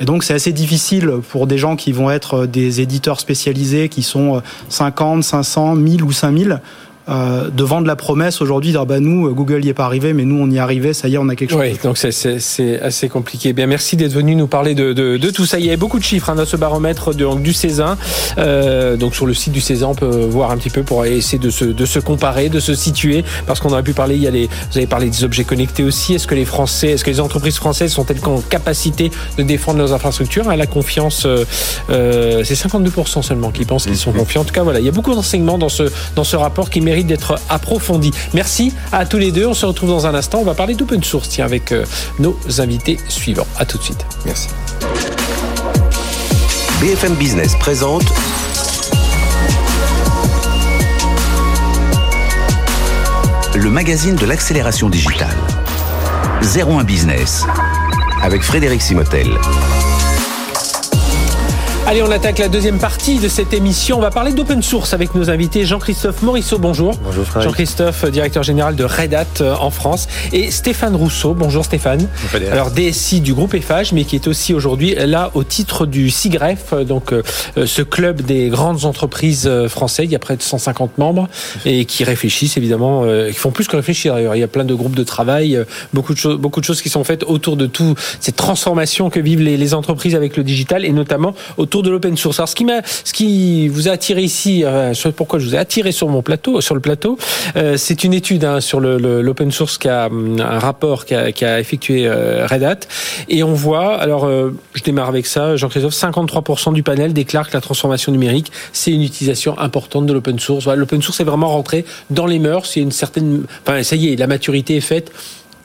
Et donc c'est assez difficile pour des gens qui vont être des éditeurs spécialisés, qui sont 50, 500, 1000 ou 5000, euh, de vendre la promesse aujourd'hui dire bah nous Google y est pas arrivé mais nous on y est arrivé ça y est on a quelque chose. Oui donc c'est assez compliqué. Bien merci d'être venu nous parler de, de, de, tout ça. Il y avait beaucoup de chiffres hein, dans ce baromètre de, du Césin. Euh, donc sur le site du Césin on peut voir un petit peu pour essayer de se, de se comparer, de se situer parce qu'on aurait pu parler. Il y a les, vous avez parlé des objets connectés aussi. Est-ce que les Français, est-ce que les entreprises françaises sont-elles en capacité de défendre leurs infrastructures? À la confiance euh, euh C'est 52% seulement qui pensent qu'ils sont confiants. En tout cas voilà il y a beaucoup d'enseignements dans ce dans ce rapport qui mérite d'être approfondi. Merci à tous les deux. On se retrouve dans un instant. On va parler d'open source tiens, avec euh, nos invités suivants. À tout de suite. Merci. BFM Business présente le magazine de l'accélération digitale. 01 Business avec Frédéric Simotel. Allez, on attaque la deuxième partie de cette émission. On va parler d'open source avec nos invités Jean-Christophe Morisseau, bonjour. Bonjour Jean-Christophe, directeur général de Red Hat euh, en France. Et Stéphane Rousseau, bonjour Stéphane. Bonjour Alors DSI du groupe EFAGE, mais qui est aussi aujourd'hui là au titre du CIGREF, donc euh, ce club des grandes entreprises euh, françaises. Il y a près de 150 membres et qui réfléchissent évidemment, qui font plus que réfléchir d'ailleurs. Il y a plein de groupes de travail, beaucoup de choses, beaucoup de choses qui sont faites autour de tout cette transformation que vivent les, les entreprises avec le digital et notamment autour de l'open source. Alors ce qui m'a, ce qui vous a attiré ici, euh, pourquoi je vous ai attiré sur mon plateau, sur le plateau, euh, c'est une étude hein, sur l'open source qui a hum, un rapport qui a, qui a effectué euh, Red Hat, et on voit, alors euh, je démarre avec ça, Jean-Christophe, 53% du panel déclare que la transformation numérique c'est une utilisation importante de l'open source. L'open source est vraiment rentré dans les mœurs, c'est une certaine, enfin ça y est, la maturité est faite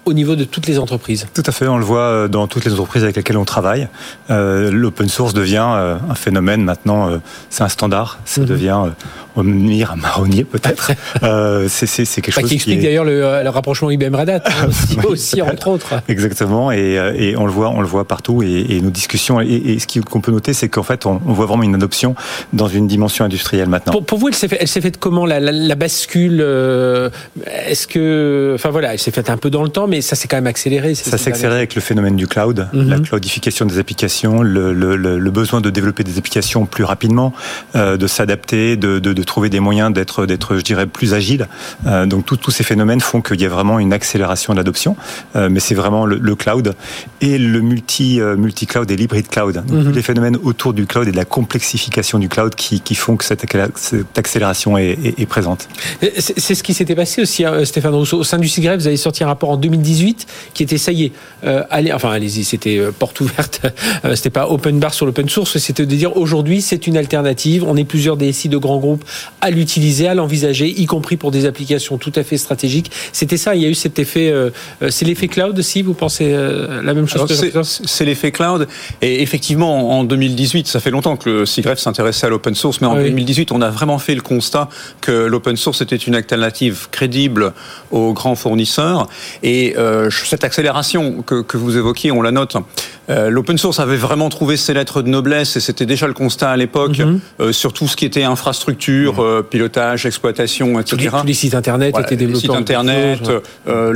au niveau de toutes les entreprises. Tout à fait, on le voit euh, dans toutes les entreprises avec lesquelles on travaille. Euh, L'open source devient euh, un phénomène maintenant, euh, c'est un standard, ça mhm. devient euh, un marronnier peut-être. c'est quelque chose qui explique d'ailleurs le, le, rapprochement IBM Red Hat hein, aussi, aussi, entre autres. Exactement, et, et, on le voit, on le voit partout. Et, et nos discussions, et, et ce qu'on peut noter, c'est qu'en fait, on, on, voit vraiment une adoption dans une dimension industrielle maintenant. Pour, pour vous, elle s'est faite fait comment la, la, la bascule Est-ce que, enfin voilà, elle s'est faite un peu dans le temps, mais ça s'est quand même accéléré. Ça s'est accéléré avec le phénomène du cloud, mm -hmm. la cloudification des applications, le, le, le, besoin de développer des applications plus rapidement, euh, de s'adapter, de, de, de, trouver des moyens d'être, d'être, je dirais, plus agile. Euh, donc tous ces phénomènes font qu'il y a vraiment une accélération de l'adoption, euh, mais c'est vraiment le, cloud et le multi, euh, multi cloud et l'hybride cloud. Donc, mm -hmm. les phénomènes autour du cloud et de la complexification du cloud qui, qui font que cette, cette accélération est, est, est présente. C'est ce qui s'était passé aussi, hein, Stéphane Rousseau. Au sein du CIGREF, vous avez sorti un rapport en 2018 qui était ça y est, euh, allez, enfin allez-y, c'était euh, porte ouverte, euh, c'était pas open bar sur l'open source, c'était de dire aujourd'hui c'est une alternative, on est plusieurs DSI de grands groupes à l'utiliser, à l'envisager, y compris pour des applications tout à fait stratégiques. C'était ça, il y a eu cet effet, euh, c'est l'effet cloud aussi, vous pensez euh, la même chose C'est l'effet cloud, et effectivement en 2018, ça fait longtemps que le CIGREF s'intéressait à l'open source, mais en oui. 2018 on a vraiment fait le constat que l'open source était une alternative crédible aux grands fournisseurs, et euh, cette accélération que, que, vous évoquiez, on la note. Euh, L'open source avait vraiment trouvé ses lettres de noblesse et c'était déjà le constat à l'époque mm -hmm. euh, sur tout ce qui était infrastructure, mm -hmm. pilotage, exploitation, etc. Tous les, tous les sites internet voilà, étaient développés. Les sites internet,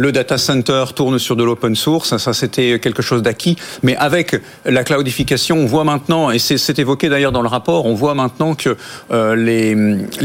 le data center tourne sur de l'open source. Ça, c'était quelque chose d'acquis. Mais avec la cloudification, on voit maintenant, et c'est évoqué d'ailleurs dans le rapport, on voit maintenant que les,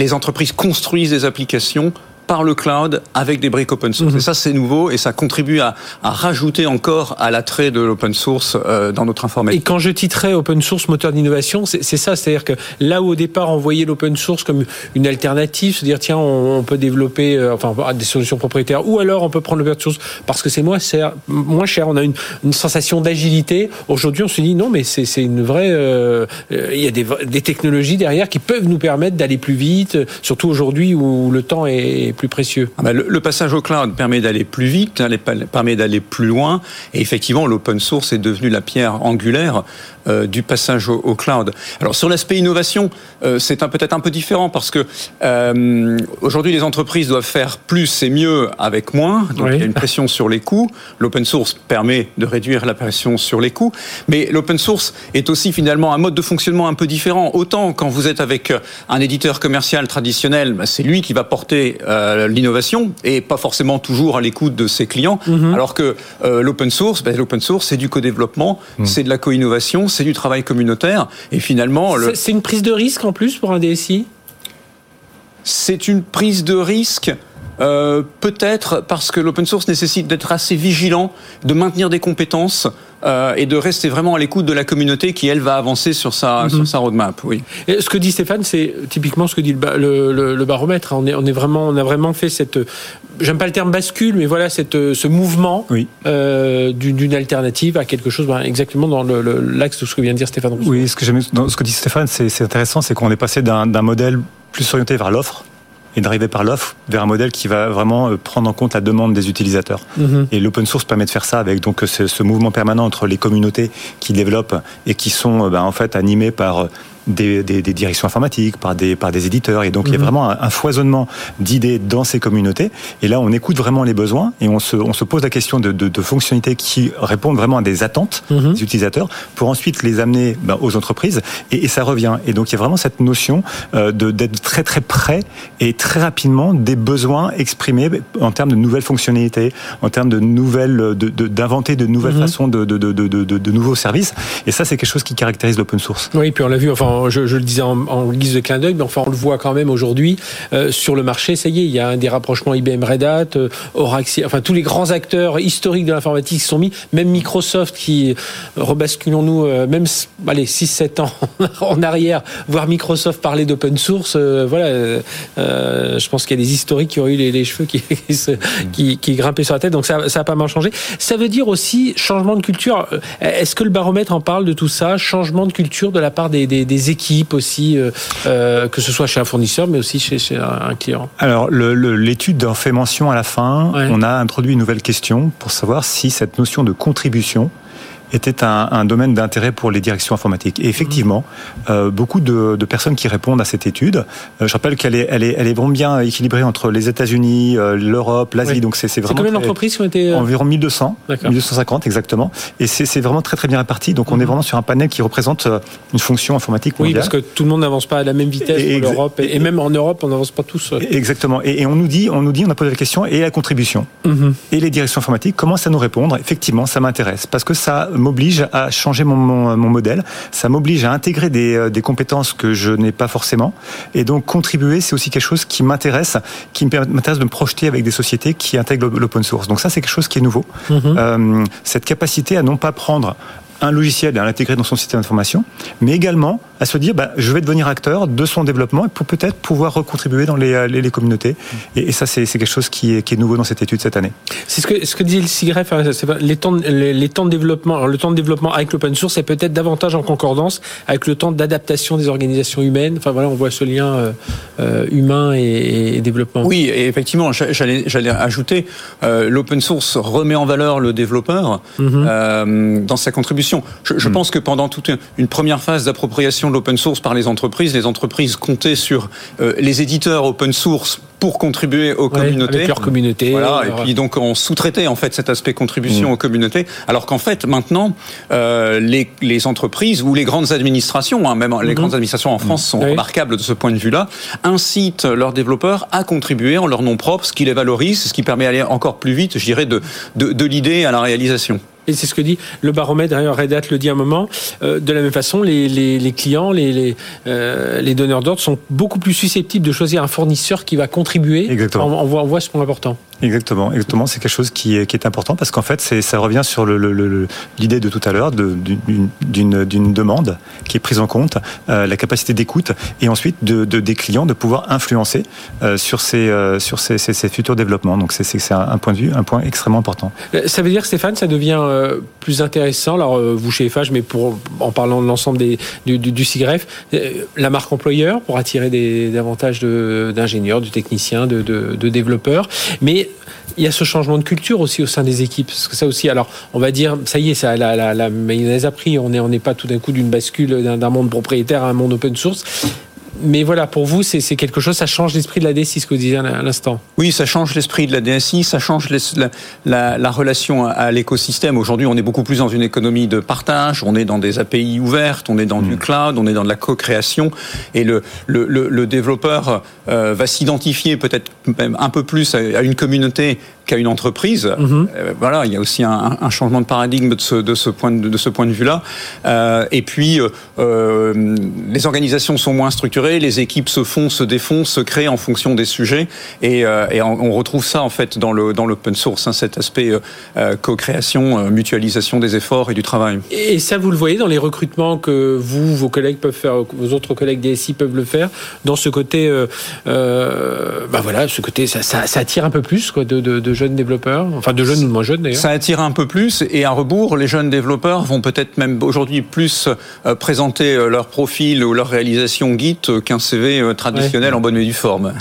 les entreprises construisent des applications par le cloud avec des briques open source. Mmh. Et ça, c'est nouveau et ça contribue à, à rajouter encore à l'attrait de l'open source euh, dans notre informatique. Et quand je titrais open source moteur d'innovation, c'est ça, c'est-à-dire que là où au départ on voyait l'open source comme une alternative, se dire tiens, on, on peut développer euh, enfin des solutions propriétaires, ou alors on peut prendre l'open source parce que c'est moins cher, moins cher. On a une, une sensation d'agilité. Aujourd'hui, on se dit non, mais c'est une vraie. Euh, il y a des, des technologies derrière qui peuvent nous permettre d'aller plus vite, surtout aujourd'hui où le temps est plus précieux. Ah ben le, le, passage au cloud permet d'aller plus vite, permet d'aller plus loin, et effectivement, l'open source est devenu la pierre angulaire euh, du passage au, au, cloud. Alors sur l'aspect innovation, euh, c'est peut-être un peu différent parce que euh, aujourd'hui les entreprises doivent faire plus et mieux avec moins, donc oui. il y a une pression sur les coûts. L'open source permet de réduire la pression sur les coûts, mais l'open source est aussi finalement un mode de fonctionnement un peu différent. Autant quand vous êtes avec un éditeur commercial traditionnel, bah, c'est lui qui va porter euh, l'innovation et pas forcément toujours à l'écoute de ses clients, mm -hmm. alors que euh, l'open source, bah, l'open source c'est du co-développement, mm. c'est de la co-innovation, c'est du travail communautaire et finalement le... c'est une prise de risque en plus pour un DSI. C'est une prise de risque. Euh, peut-être parce que l'open source nécessite d'être assez vigilant, de maintenir des compétences euh, et de rester vraiment à l'écoute de la communauté qui, elle, va avancer sur sa, mm -hmm. sur sa roadmap. Oui. Et ce que dit Stéphane, c'est typiquement ce que dit le, le, le, le baromètre. On, est, on, est vraiment, on a vraiment fait cette, j'aime pas le terme bascule, mais voilà, cette, ce mouvement oui. euh, d'une alternative à quelque chose ben, exactement dans l'axe de ce que vient de dire Stéphane Rousseau. Oui, ce que, dans ce que dit Stéphane, c'est intéressant, c'est qu'on est passé d'un modèle plus orienté vers l'offre et d'arriver par l'offre vers un modèle qui va vraiment euh, prendre en compte la demande des utilisateurs. -hmm. Et l'open source permet de faire ça avec donc ce, ce, mouvement permanent entre les communautés qui développent et qui sont ben, en fait animées par des, des, des, directions informatiques, par des, par des éditeurs. Et donc, mmh. il y a vraiment un, un foisonnement d'idées dans ces communautés. Et là, on écoute vraiment les besoins et on se, on se pose la question de, de, de fonctionnalités qui répondent vraiment à des attentes mmh. des utilisateurs pour ensuite les amener ben, aux entreprises. Et, et, ça revient. Et donc, il y a vraiment cette notion euh, d'être très, très près et très rapidement des besoins exprimés en termes de nouvelles fonctionnalités, en termes de nouvelles, d'inventer de, de, nouvelles mmh. façons de, de, de, de, de, nouveaux services. Et ça, c'est quelque chose qui caractérise l'open source. Oui, puis on l'a vu, enfin, je, le disais en, guise de clin d'œil, mais enfin on le voit quand même aujourd'hui euh, sur le marché. Ça y est, il y a des rapprochements IBM Red Hat, euh, Oracle, enfin tous les grands acteurs historiques de l'informatique sont mis. Même Microsoft qui rebasculons-nous euh, même allez 6-7 ans en arrière, voir Microsoft parler d'open source. Voilà, je pense qu'il y a des historiques qui ont eu les, cheveux qui, grimpaient sur la tête. Donc ça, ça a pas mal changé. Ça veut dire aussi changement de culture. Est-ce que le baromètre en parle de tout ça, changement de culture de la part des équipes aussi, que ce soit chez un fournisseur, mais aussi chez, chez un client Alors, l'étude en fait mention à la fin. On a introduit une nouvelle question pour savoir si cette notion de contribution était un, un domaine d'intérêt pour les directions informatiques. Et effectivement, euh, beaucoup de, de, personnes qui répondent à cette étude, euh, je rappelle qu'elle est, elle est, elle est vraiment bien équilibrée entre les États-Unis, euh, l'Europe, l'Asie. Donc c'est vraiment. C'est combien d'entreprises qui ont été environ 1200, 1250 exactement. Et c'est vraiment très très bien réparti. Donc on est mhm. vraiment sur un panel qui représente une fonction informatique mondiale. Oui, parce que tout le monde n'avance pas à la même vitesse et, pour l'Europe et, même en Europe on n'avance pas tous. Exactement. Et, on nous dit, on nous dit, on a posé la question et la contribution mhm. et les directions informatiques commencent à nous répondre? Effectivement, ça m'intéresse parce que ça m'oblige à changer mon, mon, modèle, ça m'oblige à intégrer des, euh, des, compétences que je n'ai pas forcément. Et donc contribuer, c'est aussi quelque chose qui m'intéresse, qui m'intéresse de me projeter avec des sociétés qui intègrent l'open source. Donc ça, c'est quelque chose qui est nouveau. Mm-hmm. euh, cette capacité à non pas prendre un logiciel et à l'intégrer dans son système d'information, mais également à se dire, bah, je vais devenir acteur de son développement et pour peut-être pouvoir recontribuer dans les, les, communautés. Et, ça, c'est quelque chose qui est, qui est, nouveau dans cette étude cette année. C'est ce que, ce que dit le CIGREF, hein, les temps, les, temps de développement, alors le temps de développement avec l'open source est peut-être davantage en concordance avec le temps d'adaptation des organisations humaines. Enfin voilà, on voit ce lien euh, euh, humain et, développement. Oui, et effectivement, j'allais ajouter, euh, l'open source remet en valeur le développeur mm-hmm. dans sa contribution. Je, je mm. pense que pendant toute une première phase d'appropriation l'open source par les entreprises. Les entreprises comptaient sur euh, les éditeurs open source pour contribuer aux communautés. Avec leur communauté. Voilà, et puis donc on sous-traitait en fait cet aspect contribution mm. aux communautés, alors qu'en fait maintenant euh, les, les, entreprises ou les grandes administrations, hein, même les mm-hmm. grandes administrations en France sont remarquables de ce point de vue-là, incitent leurs développeurs à contribuer en leur nom propre, ce qui les valorise, ce qui permet d'aller encore plus vite, je dirais, de, de, de l'idée à la réalisation. Et c'est ce que dit le baromètre, d'ailleurs Red Hat le dit à un moment, euh, de la même façon, les, les, les clients, les, les, euh, les donneurs d'ordre sont beaucoup plus susceptibles de choisir un fournisseur qui va contribuer. Exactement. On, on, voit, on voit ce point important. Exactement, exactement. C'est quelque chose qui est, qui est important parce qu'en fait, ça revient sur l'idée le, le, de tout à l'heure d'une demande qui est prise en compte, euh, la capacité d'écoute et ensuite de, de, des clients de pouvoir influencer euh, sur, ces, euh, sur ces, ces, futurs développements. Donc c'est un, point de vue, un point extrêmement important. Euh, ça veut dire, Stéphane, ça devient euh, plus intéressant. Alors vous chez FH, mais pour en parlant de l'ensemble du, du, du CIGREF, la marque employeur pour attirer des, davantage d'ingénieurs, de, de, de, de développeurs, mais il y a ce changement de culture aussi au sein des équipes. Parce que ça aussi, alors, on va dire, ça y est, ça, la, mayonnaise a pris. On n'est on pas tout d'un coup d'une bascule d'un monde propriétaire à un monde open source mais voilà, pour vous, c'est quelque chose, ça change l'esprit de la DSI, ce que vous disiez à l'instant. Oui, ça change l'esprit de la DSI, ça change la, la, la, relation à, l'écosystème. Aujourd'hui, on est beaucoup plus dans une économie de partage, on est dans des API ouvertes, on est dans du mm. cloud, on est dans de la co-création, et le, le, le, le développeur euh, va s'identifier peut-être même un peu plus à, à une communauté qu'à une entreprise. Mm-hmm. euh, voilà, il y a aussi un, un, changement de paradigme de ce, de ce point de, de ce point de vue-là. Euh, et puis, euh, les organisations sont moins structurées les équipes se font, se défont, se créent en fonction des sujets, et, et on retrouve ça en fait dans le dans l'open source, hein, cet aspect co-création, mutualisation des efforts et du travail. Et ça, vous le voyez dans les recrutements que vous, vos collègues peuvent faire, vos autres collègues DSI peuvent le faire, dans ce côté, bah voilà, ce côté, ça, ça, ça, attire un peu plus quoi, de, de, de, jeunes développeurs, enfin de jeunes ou moins jeunes d'ailleurs. Ça attire un peu plus, et à rebours, les jeunes développeurs vont peut-être même aujourd'hui plus présenter leur profil ou leur réalisation Git qu'un CV euh, traditionnel en bonne et due forme.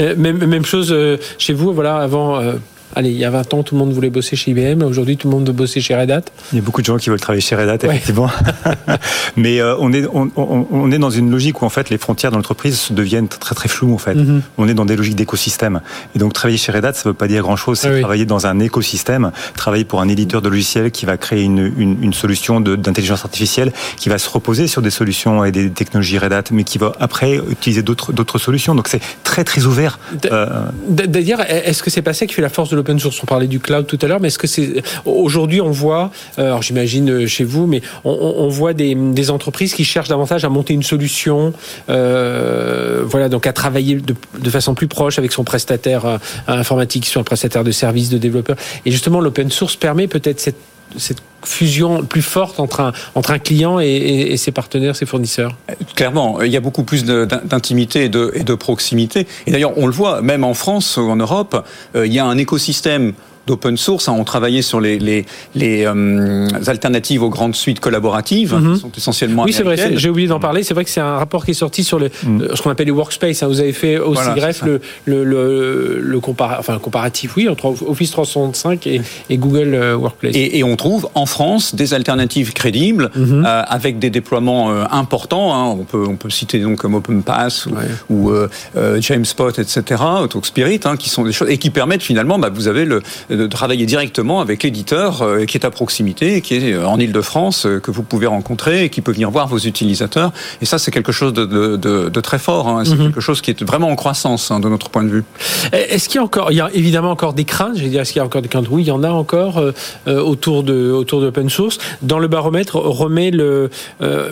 Euh, même, même chose euh, chez vous, voilà, avant allez, il y a 20 ans, tout le monde voulait bosser chez IBM. Aujourd'hui, tout le monde veut bosser chez Red Hat. Il y a beaucoup de gens qui veulent travailler chez Red Hat, effectivement. Mais euh, on, est, on, on, est dans une logique où, en fait, les frontières de l'entreprise deviennent très, très floues, en fait. Mm-hmm. On est dans des logiques d'écosystème. Et donc, travailler chez Red Hat, ça ne veut pas dire grand-chose. C'est ah travailler dans un écosystème, travailler pour un éditeur de logiciels qui va créer une, une, une solution d'intelligence artificielle qui va se reposer sur des solutions et des technologies Red Hat, mais qui va après utiliser d'autres solutions. Donc, c'est très, très ouvert. Euh... D'ailleurs, est-ce que c'est pas ça qui fait la force de l'open source. On parlait du cloud tout à l'heure, mais est-ce que c'est aujourd'hui on voit, euh, alors j'imagine euh, chez vous, mais on, voit des, entreprises qui cherchent davantage à monter une solution, euh, voilà, donc à travailler de, de, façon plus proche avec son prestataire informatique, un prestataire de services, de développeurs. Et justement, l'open source permet peut-être cette cette fusion plus forte entre un, entre un client et, ses partenaires, ses fournisseurs? Clairement, il y a beaucoup plus d'intimité et de, et de proximité. Et d'ailleurs, on le voit, même en France ou en Europe, euh, il y a un écosystème d'open source hein, ont travaillé sur les, les, les alternatives aux grandes suites collaboratives, mhm. qui sont essentiellement Oui, c'est vrai, j'ai oublié d'en parler. C'est vrai que c'est un rapport qui est sorti sur le, mhm. ce qu'on appelle les workspace. Hein. Vous avez fait aussi, greffe, le, le, le, le enfin, comparatif, oui, entre Office 365 et, et Google Workplace. Et, et, on trouve en France des alternatives crédibles mhm. avec des déploiements importants. Hein. On, peut, on peut citer donc comme OpenPass ou, ou JameSpot, etc., Spirit, hein, qui sont des choses et qui permettent finalement, bah, vous avez le, de travailler directement avec l'éditeur euh, qui est à proximité, qui est euh, en Ile-de-France, euh, que vous pouvez rencontrer et qui peut venir voir vos utilisateurs. Et ça, c'est quelque chose de, de, de, de très fort. Hein. C'est mhm. quelque chose qui est vraiment en croissance hein, de notre point de vue. Est-ce qu'il y a encore, il y a évidemment encore des craintes. Je vais dire, est-ce qu'il y a encore des craintes? Oui, il y en a encore autour de autour de open source. Dans le baromètre, remet le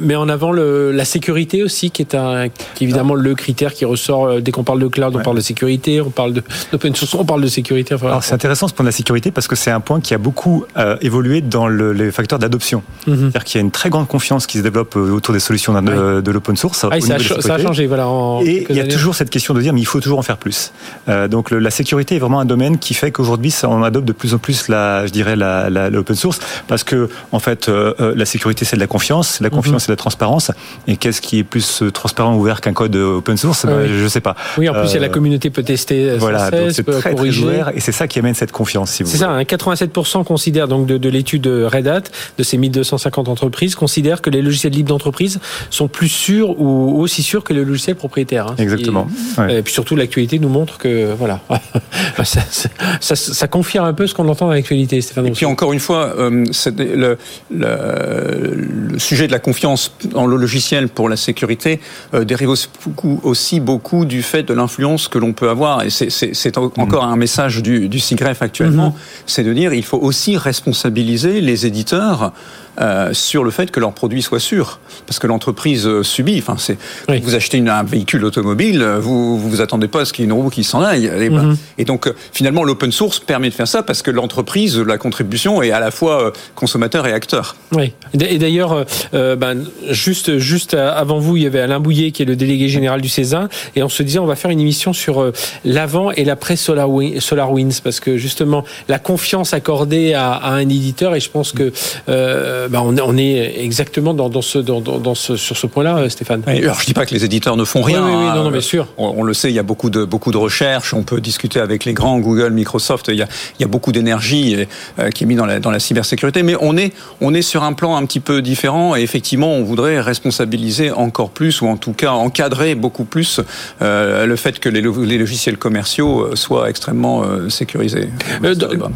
met en avant le, la sécurité aussi, qui est un, qui est évidemment le critère qui ressort dès qu'on parle de cloud, on parle de sécurité, on parle d'open source, on parle de sécurité. Alors c'est intéressant ce point la sécurité parce que c'est un point qui a beaucoup euh, évolué dans le, les facteurs d'adoption. Mhm. C'est-à-dire qu'il y a une très grande confiance qui se développe euh, autour des solutions de, l'open source. Ah, ça, a, changé, voilà. Et il y a toujours cette question de dire mais il faut toujours en faire plus. Euh, donc la sécurité est vraiment un domaine qui fait qu'aujourd'hui on adopte de plus en plus la, je dirais l'open source parce que en fait la sécurité c'est de la confiance, la confiance mhm. c'est de la transparence. Et qu'est-ce qui est plus transparent ouvert qu'un code open source? Ben, Je ne sais pas. Oui, en plus la communauté peut tester. Voilà, c'est très, très et c'est ça qui amène cette confiance, si vous C'est ça, 87% hein, considèrent, donc de, l'étude Red Hat, de ces 1250 entreprises, considèrent que les logiciels libres d'entreprise sont plus sûrs ou aussi sûrs que les logiciels propriétaires. Hein. Exactement. Et, puis surtout, l'actualité nous montre que, voilà, ça, ça, confirme un peu ce qu'on entend dans l'actualité, Stéphane. Et puis encore une fois, euh, le, le, sujet de la confiance dans le logiciel pour la sécurité euh, dérive aussi beaucoup, aussi beaucoup du fait de l'influence que l'on peut avoir. Et c'est encore un message du, du CIGREF mhm. c'est de dire il faut aussi responsabiliser les éditeurs euh, sur le fait que leurs produits soient sûrs. Parce que l'entreprise euh, subit. Enfin, c'est vous achetez une, un véhicule automobile, vous vous, vous attendez pas à ce qu'il y ait une roue qui s'en aille. Et, mhm. donc euh, finalement, l'open source permet de faire ça parce que l'entreprise, la contribution est à la fois consommateur et acteur. Oui. Et d'ailleurs, ben, juste juste avant vous, il y avait Alain Bouillet qui est le délégué général du César, et on se disait on va faire une émission sur l'avant et l'après SolarWinds parce que justement la confiance accordée à, à, un éditeur et je pense que euh, bah, on, est exactement dans, ce, dans, ce, sur ce point-là, euh, Stéphane. alors, je dis pas que les éditeurs ne font rien. Oui, oui, non, non, bien sûr. On, le sait, il y a beaucoup de, beaucoup de recherches. On peut discuter avec les grands, Google, Microsoft. Il y a, il y a beaucoup d'énergie euh, qui est mise dans la, dans la cybersécurité. Mais on est, on est sur un plan un petit peu différent. Et effectivement, on voudrait responsabiliser encore plus, ou en tout cas encadrer beaucoup plus le fait que les, les, logiciels commerciaux soient extrêmement sécurisés.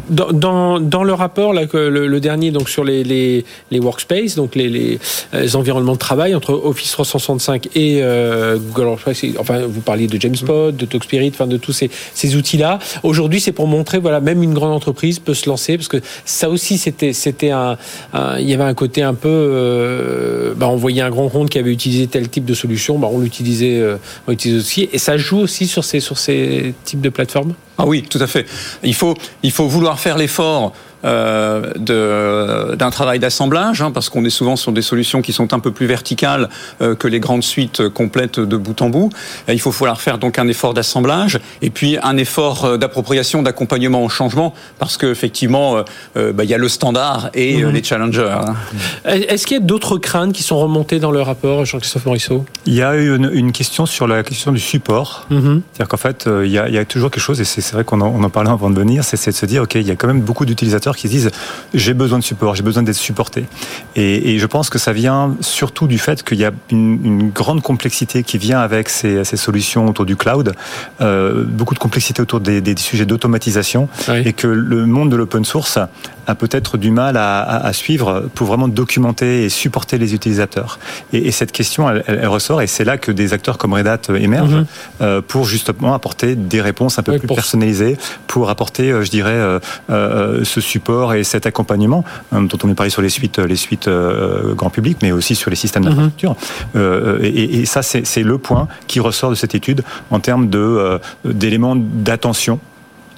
dans, dans, le rapport, là, que le, dernier, donc sur les, les, les workspaces, donc les, les, les, environnements de travail entre Office 365 et euh, Google Workspace. Enfin, vous parliez de Jamespot, de TalkSpirit, enfin de tous ces, ces outils-là. Aujourd'hui, c'est pour montrer, voilà, même une grande entreprise peut se lancer parce que ça aussi, c'était, c'était un, il y avait un côté un peu, euh, bah, on voyait un grand compte qui avait utilisé tel type de solution, bah, on l'utilisait, euh, on l'utilise aussi, et ça joue aussi sur ces, sur ces types de plateformes? Ah oui, tout à fait. Il faut, il faut vouloir faire l'effort euh, d'un travail d'assemblage, hein, parce qu'on est souvent sur des solutions qui sont un peu plus verticales euh, que les grandes suites complètes de bout en bout. il faut falloir faire donc un effort d'assemblage et puis un effort euh, d'appropriation, d'accompagnement au changement, parce qu'effectivement, bah, il y a le standard et mhm. les challengers. Hein. Est-ce qu'il y a d'autres craintes qui sont remontées dans le rapport, Jean-Christophe Morisseau? Il y a eu une, question sur la question du support. Mhm. C'est-à-dire qu'en fait, il y, a, il y, a, toujours quelque chose, et c'est vrai qu'on en, on en parlait avant de venir, c'est de se dire, OK, il y a quand même beaucoup d'utilisateurs qui se disent j'ai besoin de support, j'ai besoin d'être supporté. Et, je pense que ça vient surtout du fait qu'il y a une, grande complexité qui vient avec ces, solutions autour du cloud, euh, beaucoup de complexité autour des, sujets d'automatisation, et que le monde de l'open source a peut-être du mal à, suivre pour vraiment documenter et supporter les utilisateurs. Et, cette question, elle, ressort, et c'est là que des acteurs comme Red Hat émergent mhm. euh, pour justement apporter des réponses un peu plus pour apporter, euh, je dirais, ce support et cet accompagnement dont on est parlé sur les suites, les suites euh, grand public, mais aussi sur les systèmes mhm. d'infrastructure. Euh, et, et, ça, c'est le point qui ressort de cette étude en termes euh, d'éléments d'attention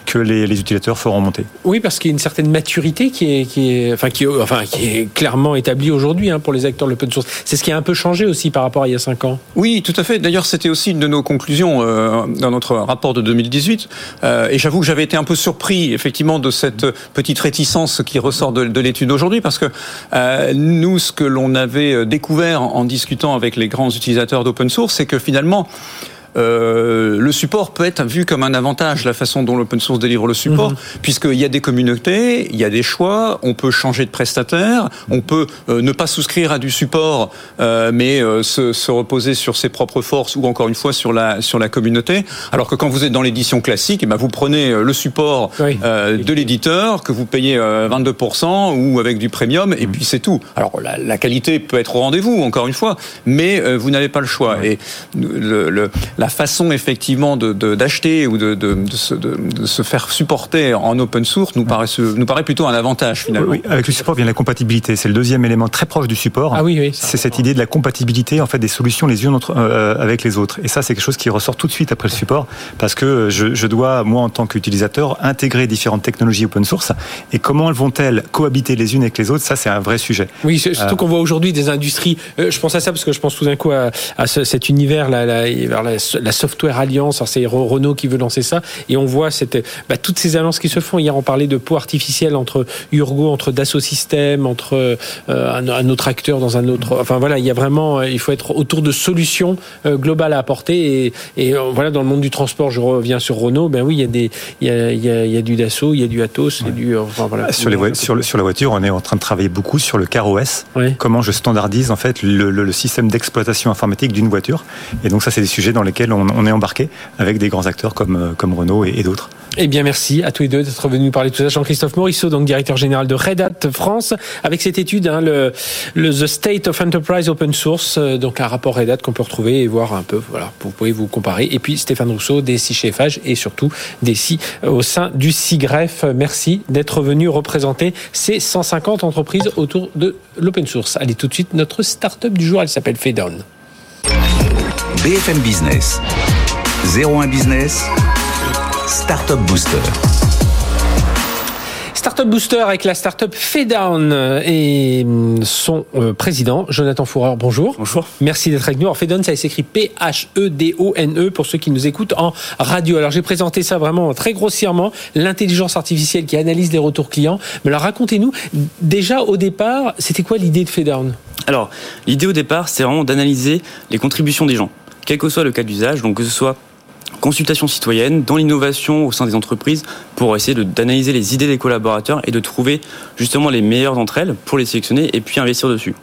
que les, les utilisateurs feront monter. Oui, parce qu'il y a une certaine maturité qui est, qui est, enfin, qui est, enfin, qui est clairement établie aujourd'hui hein, pour les acteurs de l'open source. C'est ce qui a un peu changé aussi par rapport à il y a 5 ans. Oui, tout à fait. D'ailleurs, c'était aussi une de nos conclusions euh, dans notre rapport de 2018. Euh, et j'avoue que j'avais été un peu surpris, effectivement, de cette petite réticence qui ressort de, de l'étude aujourd'hui, parce que euh, nous, ce que l'on avait découvert en discutant avec les grands utilisateurs d'open source, c'est que finalement, euh, le support peut être vu comme un avantage, la façon dont l'open source délivre le support, mhm. puisqu'il y a des communautés, il y a des choix, on peut changer de prestataire, on peut euh, ne pas souscrire à du support, euh, mais se, se, reposer sur ses propres forces ou encore une fois sur la sur la communauté. Alors que quand vous êtes dans l'édition classique, eh ben vous prenez le support de l'éditeur que vous payez 22% ou avec du premium, et mhm. puis c'est tout. Alors la, la, qualité peut être au rendez-vous, encore une fois, mais vous n'avez pas le choix. Et le, le, la la façon effectivement d'acheter de, ou de, de, se, de, se, faire supporter en open source nous paraît, nous paraît plutôt un avantage finalement. Oui, avec le support vient la compatibilité. C'est le deuxième élément très proche du support. Ah oui, oui. C'est cette idée de la compatibilité en fait des solutions les unes entre, euh, avec les autres. Et ça, c'est quelque chose qui ressort tout de suite après le support parce que je, je dois moi en tant qu'utilisateur intégrer différentes technologies open source et comment vont-elles cohabiter les unes avec les autres? Ça, c'est un vrai sujet. Oui, surtout euh, qu'on voit aujourd'hui des industries. Euh, je pense à ça parce que je pense tout d'un coup à, à ce, cet univers là, là vers la, la Software Alliance, c'est Renault qui veut lancer ça, et on voit cette, bah, toutes ces alliances qui se font. Hier, on parlait de peau artificielle entre Urgo, entre Dassault Systèmes, entre euh, un, autre acteur dans un autre. Enfin voilà, il y a vraiment, il faut être autour de solutions euh, globales à apporter. Et, et euh, voilà, dans le monde du transport, je reviens sur Renault. Ben oui, il y a des, il y a, il y a, il y a du Dassault, il y a du Atos, il y a du. Enfin, voilà. Sur les sur, le, sur la voiture, on est en train de travailler beaucoup sur le car OS. Comment je standardise en fait le, le, le système d'exploitation informatique d'une voiture. Et donc ça, c'est des sujets dans lesquels on, est embarqué avec des grands acteurs comme, euh, comme Renault et, d'autres. Eh bien, merci à tous les deux d'être venus nous parler tout ça. Jean-Christophe Morisseau, donc directeur général de Red Hat France, avec cette étude, hein, le, The State of Enterprise Open Source, euh, donc un rapport Red Hat qu'on peut retrouver et voir un peu. Voilà, vous pouvez vous comparer. Et puis Stéphane Rousseau, DSI chez FH et surtout DSI au sein du CIGREF. Merci d'être venu représenter ces 150 entreprises autour de l'open source. Allez, tout de suite, notre start-up du jour, elle s'appelle Fedon. BFM Business. 01 Business, Startup Booster. Startup Booster avec la startup Fedown et son euh, président Jonathan Foureur. Bonjour. Bonjour. Merci d'être avec nous. Alors Fedown, ça s'écrit P-H-E-D-O-N-E pour ceux qui nous écoutent en radio. Alors j'ai présenté ça vraiment très grossièrement, l'intelligence artificielle qui analyse les retours clients. Mais alors racontez-nous, déjà au départ, c'était quoi l'idée de Fedown? Alors l'idée au départ, c'est vraiment d'analyser les contributions des gens, quel que soit le cas d'usage, donc que ce soit consultation citoyenne, dans l'innovation au sein des entreprises, pour essayer d'analyser les idées des collaborateurs et de trouver justement les meilleures d'entre elles pour les sélectionner et puis investir dessus.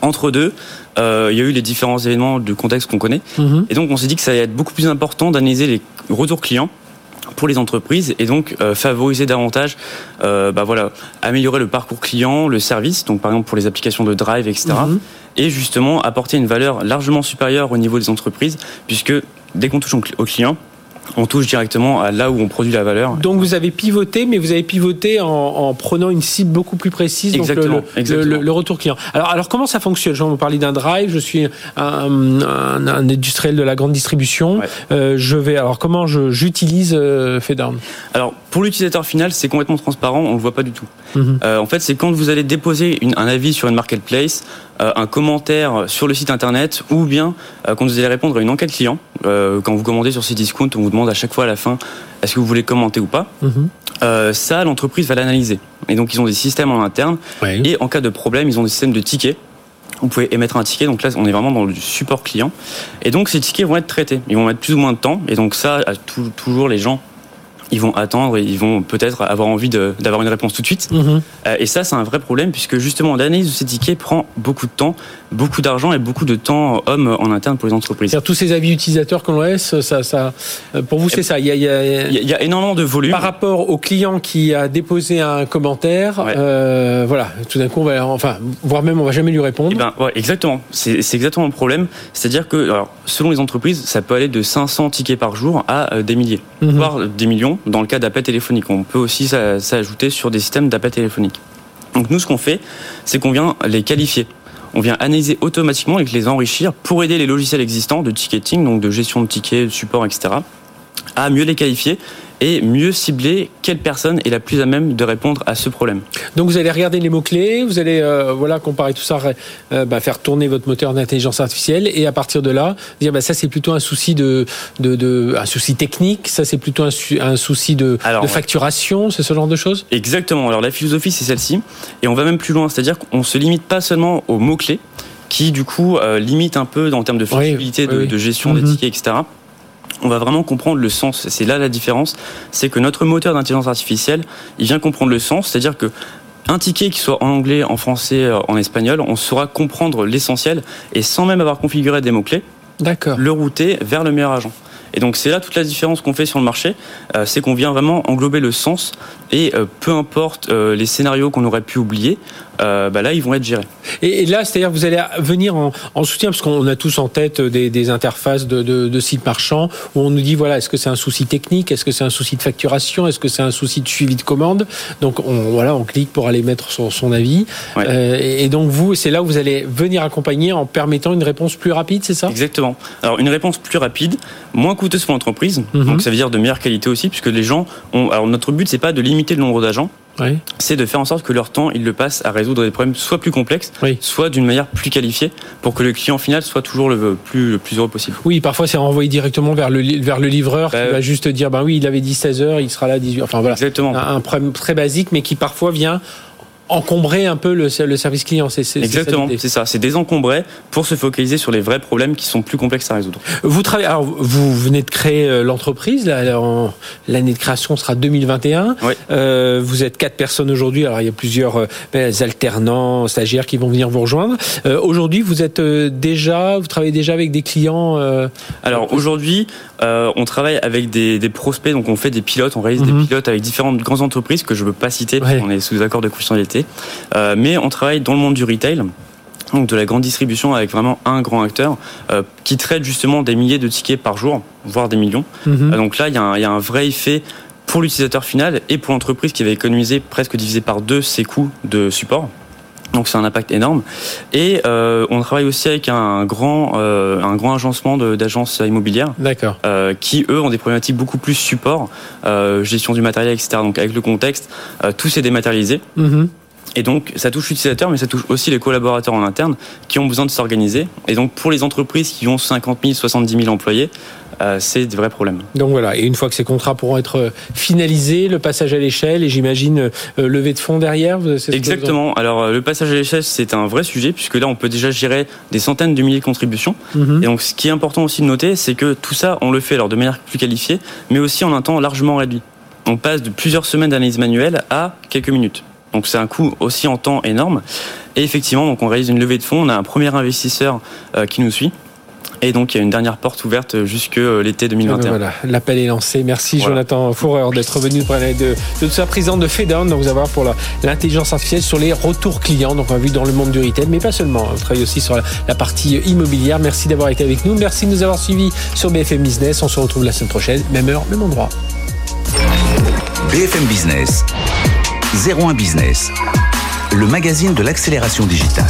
Entre deux, euh, il y a eu les différents événements du contexte qu'on connaît. Mhm. Et donc on s'est dit que ça allait être beaucoup plus important d'analyser les retours clients pour les entreprises et donc euh, favoriser davantage, euh, bah voilà, améliorer le parcours client, le service, donc par exemple pour les applications de Drive, etc. Et justement apporter une valeur largement supérieure au niveau des entreprises, puisque dès qu'on touche au client, on touche directement à là où on produit la valeur. Donc vous avez pivoté, mais vous avez pivoté en, prenant une cible beaucoup plus précise, exactement, donc le, Le, retour client. Alors, alors comment ça fonctionne? Je vais vous parler d'un drive, je suis un, un, industriel de la grande distribution. Euh, je vais alors comment j'utilise euh, Fedown? Alors pour l'utilisateur final, c'est complètement transparent, on le voit pas du tout. Mhm. Euh, en fait, c'est quand vous allez déposer une, un avis sur une marketplace, un commentaire sur le site internet, ou bien euh, quand vous allez répondre à une enquête client, euh, quand vous commandez sur Cdiscount, on vous demande à chaque fois à la fin est-ce que vous voulez commenter ou pas. Mhm. Euh, ça, l'entreprise va l'analyser. Et donc, ils ont des systèmes en interne. Et en cas de problème, ils ont des systèmes de tickets. Vous pouvez émettre un ticket, donc là on est vraiment dans le support client. Et donc ces tickets vont être traités. Ils vont mettre plus ou moins de temps. Et donc ça, toujours les gens ils vont attendre et ils vont peut-être avoir envie d'avoir une réponse tout de suite. Mhm. Euh, et ça, c'est un vrai problème puisque justement l'analyse de ces tickets prend beaucoup de temps, beaucoup d'argent et beaucoup de temps homme en interne pour les entreprises. Tous ces avis utilisateurs qu'on laisse, ça, ça, euh, pour vous, c'est ça. Il y, a, il, y a, énormément de volume. Par rapport au client qui a déposé un commentaire, euh, voilà, tout d'un coup, on va, enfin, voire même, on va jamais lui répondre. Eh ben, ouais, exactement. C'est exactement le problème. C'est-à-dire que, alors, selon les entreprises, ça peut aller de 500 tickets par jour à des milliers, mhm. voire des millions dans le cas d'appels téléphoniques. On peut aussi s'ajouter sur des systèmes d'appels téléphoniques. Donc nous, ce qu'on fait, c'est qu'on vient les qualifier. On vient analyser automatiquement et les enrichir pour aider les logiciels existants de ticketing, donc de gestion de tickets, de support, etc., à mieux les qualifier et mieux cibler quelle personne est la plus à même de répondre à ce problème. Donc vous allez regarder les mots-clés, vous allez euh, voilà comparer tout ça, euh, bah, faire tourner votre moteur d'intelligence artificielle et à partir de là, dire bah, ça c'est plutôt un souci de, de, de, un souci technique, ça c'est plutôt un, un, souci de, de facturation, c'est ce genre de choses? Exactement, alors la philosophie c'est celle-ci et on va même plus loin, c'est-à-dire qu'on se limite pas seulement aux mots-clés qui du coup euh, limite un peu en termes de flexibilité, de, gestion des mhm. tickets, etc on va vraiment comprendre le sens. C'est là la différence, c'est que notre moteur d'intelligence artificielle, il vient comprendre le sens, c'est-à-dire que un ticket qui soit en anglais, en français, euh, en espagnol, on saura comprendre l'essentiel et sans même avoir configuré des mots-clés, le router vers le meilleur agent. Et donc c'est là toute la différence qu'on fait sur le marché, euh, c'est qu'on vient vraiment englober le sens et euh, peu importe les scénarios qu'on aurait pu oublier, euh, bah là, ils vont être gérés. Et, là, c'est-à-dire vous allez venir en, soutien, parce qu'on a tous en tête des, interfaces de, sites marchands où on nous dit, voilà, est-ce que c'est un souci technique, est-ce que c'est un souci de facturation, est-ce que c'est un souci de suivi de commande? Donc, on, voilà, on clique pour aller mettre son, son avis. Euh, et, donc, vous, c'est là où vous allez venir accompagner en permettant une réponse plus rapide, c'est ça? Exactement. Alors, une réponse plus rapide, moins coûteuse pour l'entreprise, mhm. donc ça veut dire de meilleure qualité aussi, puisque les gens ont... Alors, notre but, c'est pas de limiter le nombre d'agents, c'est de faire en sorte que leur temps, ils le passent à résoudre des problèmes soit plus complexes, soit d'une manière plus qualifiée, pour que le client final soit toujours le plus, le plus heureux possible. Oui, parfois c'est renvoyé directement vers le, vers le livreur qui bah, va juste dire, ben oui, il avait dit 16 heures, il sera là 18 Enfin voilà. Exactement. un problème très basique, mais qui parfois vient encombrer un peu le, le service client. C'est, Exactement, c'est ça. C'est désencombrer pour se focaliser sur les vrais problèmes qui sont plus complexes à résoudre. Vous travaillez, alors vous venez de créer euh, l'entreprise. l'année de création sera 2021. Euh, vous êtes quatre personnes aujourd'hui. Alors il y a plusieurs euh, ben, alternants, stagiaires qui vont venir vous rejoindre. Euh, aujourd'hui, vous êtes déjà, vous travaillez déjà avec des clients. alors aujourd'hui, on travaille avec des, des, prospects. Donc on fait des pilotes, on réalise des mhm. pilotes avec différentes grandes entreprises que je veux pas citer parce qu'on est sous accord de confidentialité euh, mais on travaille dans le monde du retail donc de la grande distribution avec vraiment un grand acteur euh, qui traite justement des milliers de tickets par jour, voire des millions. Mhm. Euh, donc là, il y, a un, vrai effet pour l'utilisateur final et pour l'entreprise qui va économiser presque divisé par deux ses coûts de support. Donc c'est un impact énorme. Et on travaille aussi avec un grand, un grand agencement d'agences immobilières. D'accord. qui eux ont des problématiques beaucoup plus support, gestion du matériel, etc. Donc avec le contexte, tout s'est dématérialisé. Mhm. Et donc, ça touche l'utilisateur, mais ça touche aussi les collaborateurs en interne qui ont besoin de s'organiser. Et donc, pour les entreprises qui ont 50 000, 70 000 employés, euh, c'est des vrais problèmes. Donc voilà, et une fois que ces contrats pourront être euh, finalisés, le passage à l'échelle, et j'imagine euh, lever de fonds derrière Exactement. Alors, le passage à l'échelle, c'est un vrai sujet, puisque là, on peut déjà gérer des centaines de milliers de contributions. Mhm. Et donc, ce qui est important aussi de noter, c'est que tout ça, on le fait alors de manière plus qualifiée, mais aussi en un temps largement réduit. On passe de plusieurs semaines d'analyse manuelle à quelques minutes. Donc c'est un coût aussi en temps énorme. Et effectivement, donc on réalise une levée de fonds. On a un premier investisseur euh, qui nous suit. Et donc, il y a une dernière porte ouverte jusque euh, l'été 2021. Voilà, l'appel est lancé. Merci Jonathan Fourreur d'être venu parler de, de ça, président de FEDON. Donc, vous allez voir pour l'intelligence artificielle sur les retours clients. Donc, on a vu dans le monde du retail, mais pas seulement. On travaille aussi sur la, la partie immobilière. Merci d'avoir été avec nous. Merci de nous avoir suivis sur BFM Business. On se retrouve la semaine prochaine, même heure, même endroit. BFM Business. 01 Business, le magazine de l'accélération digitale.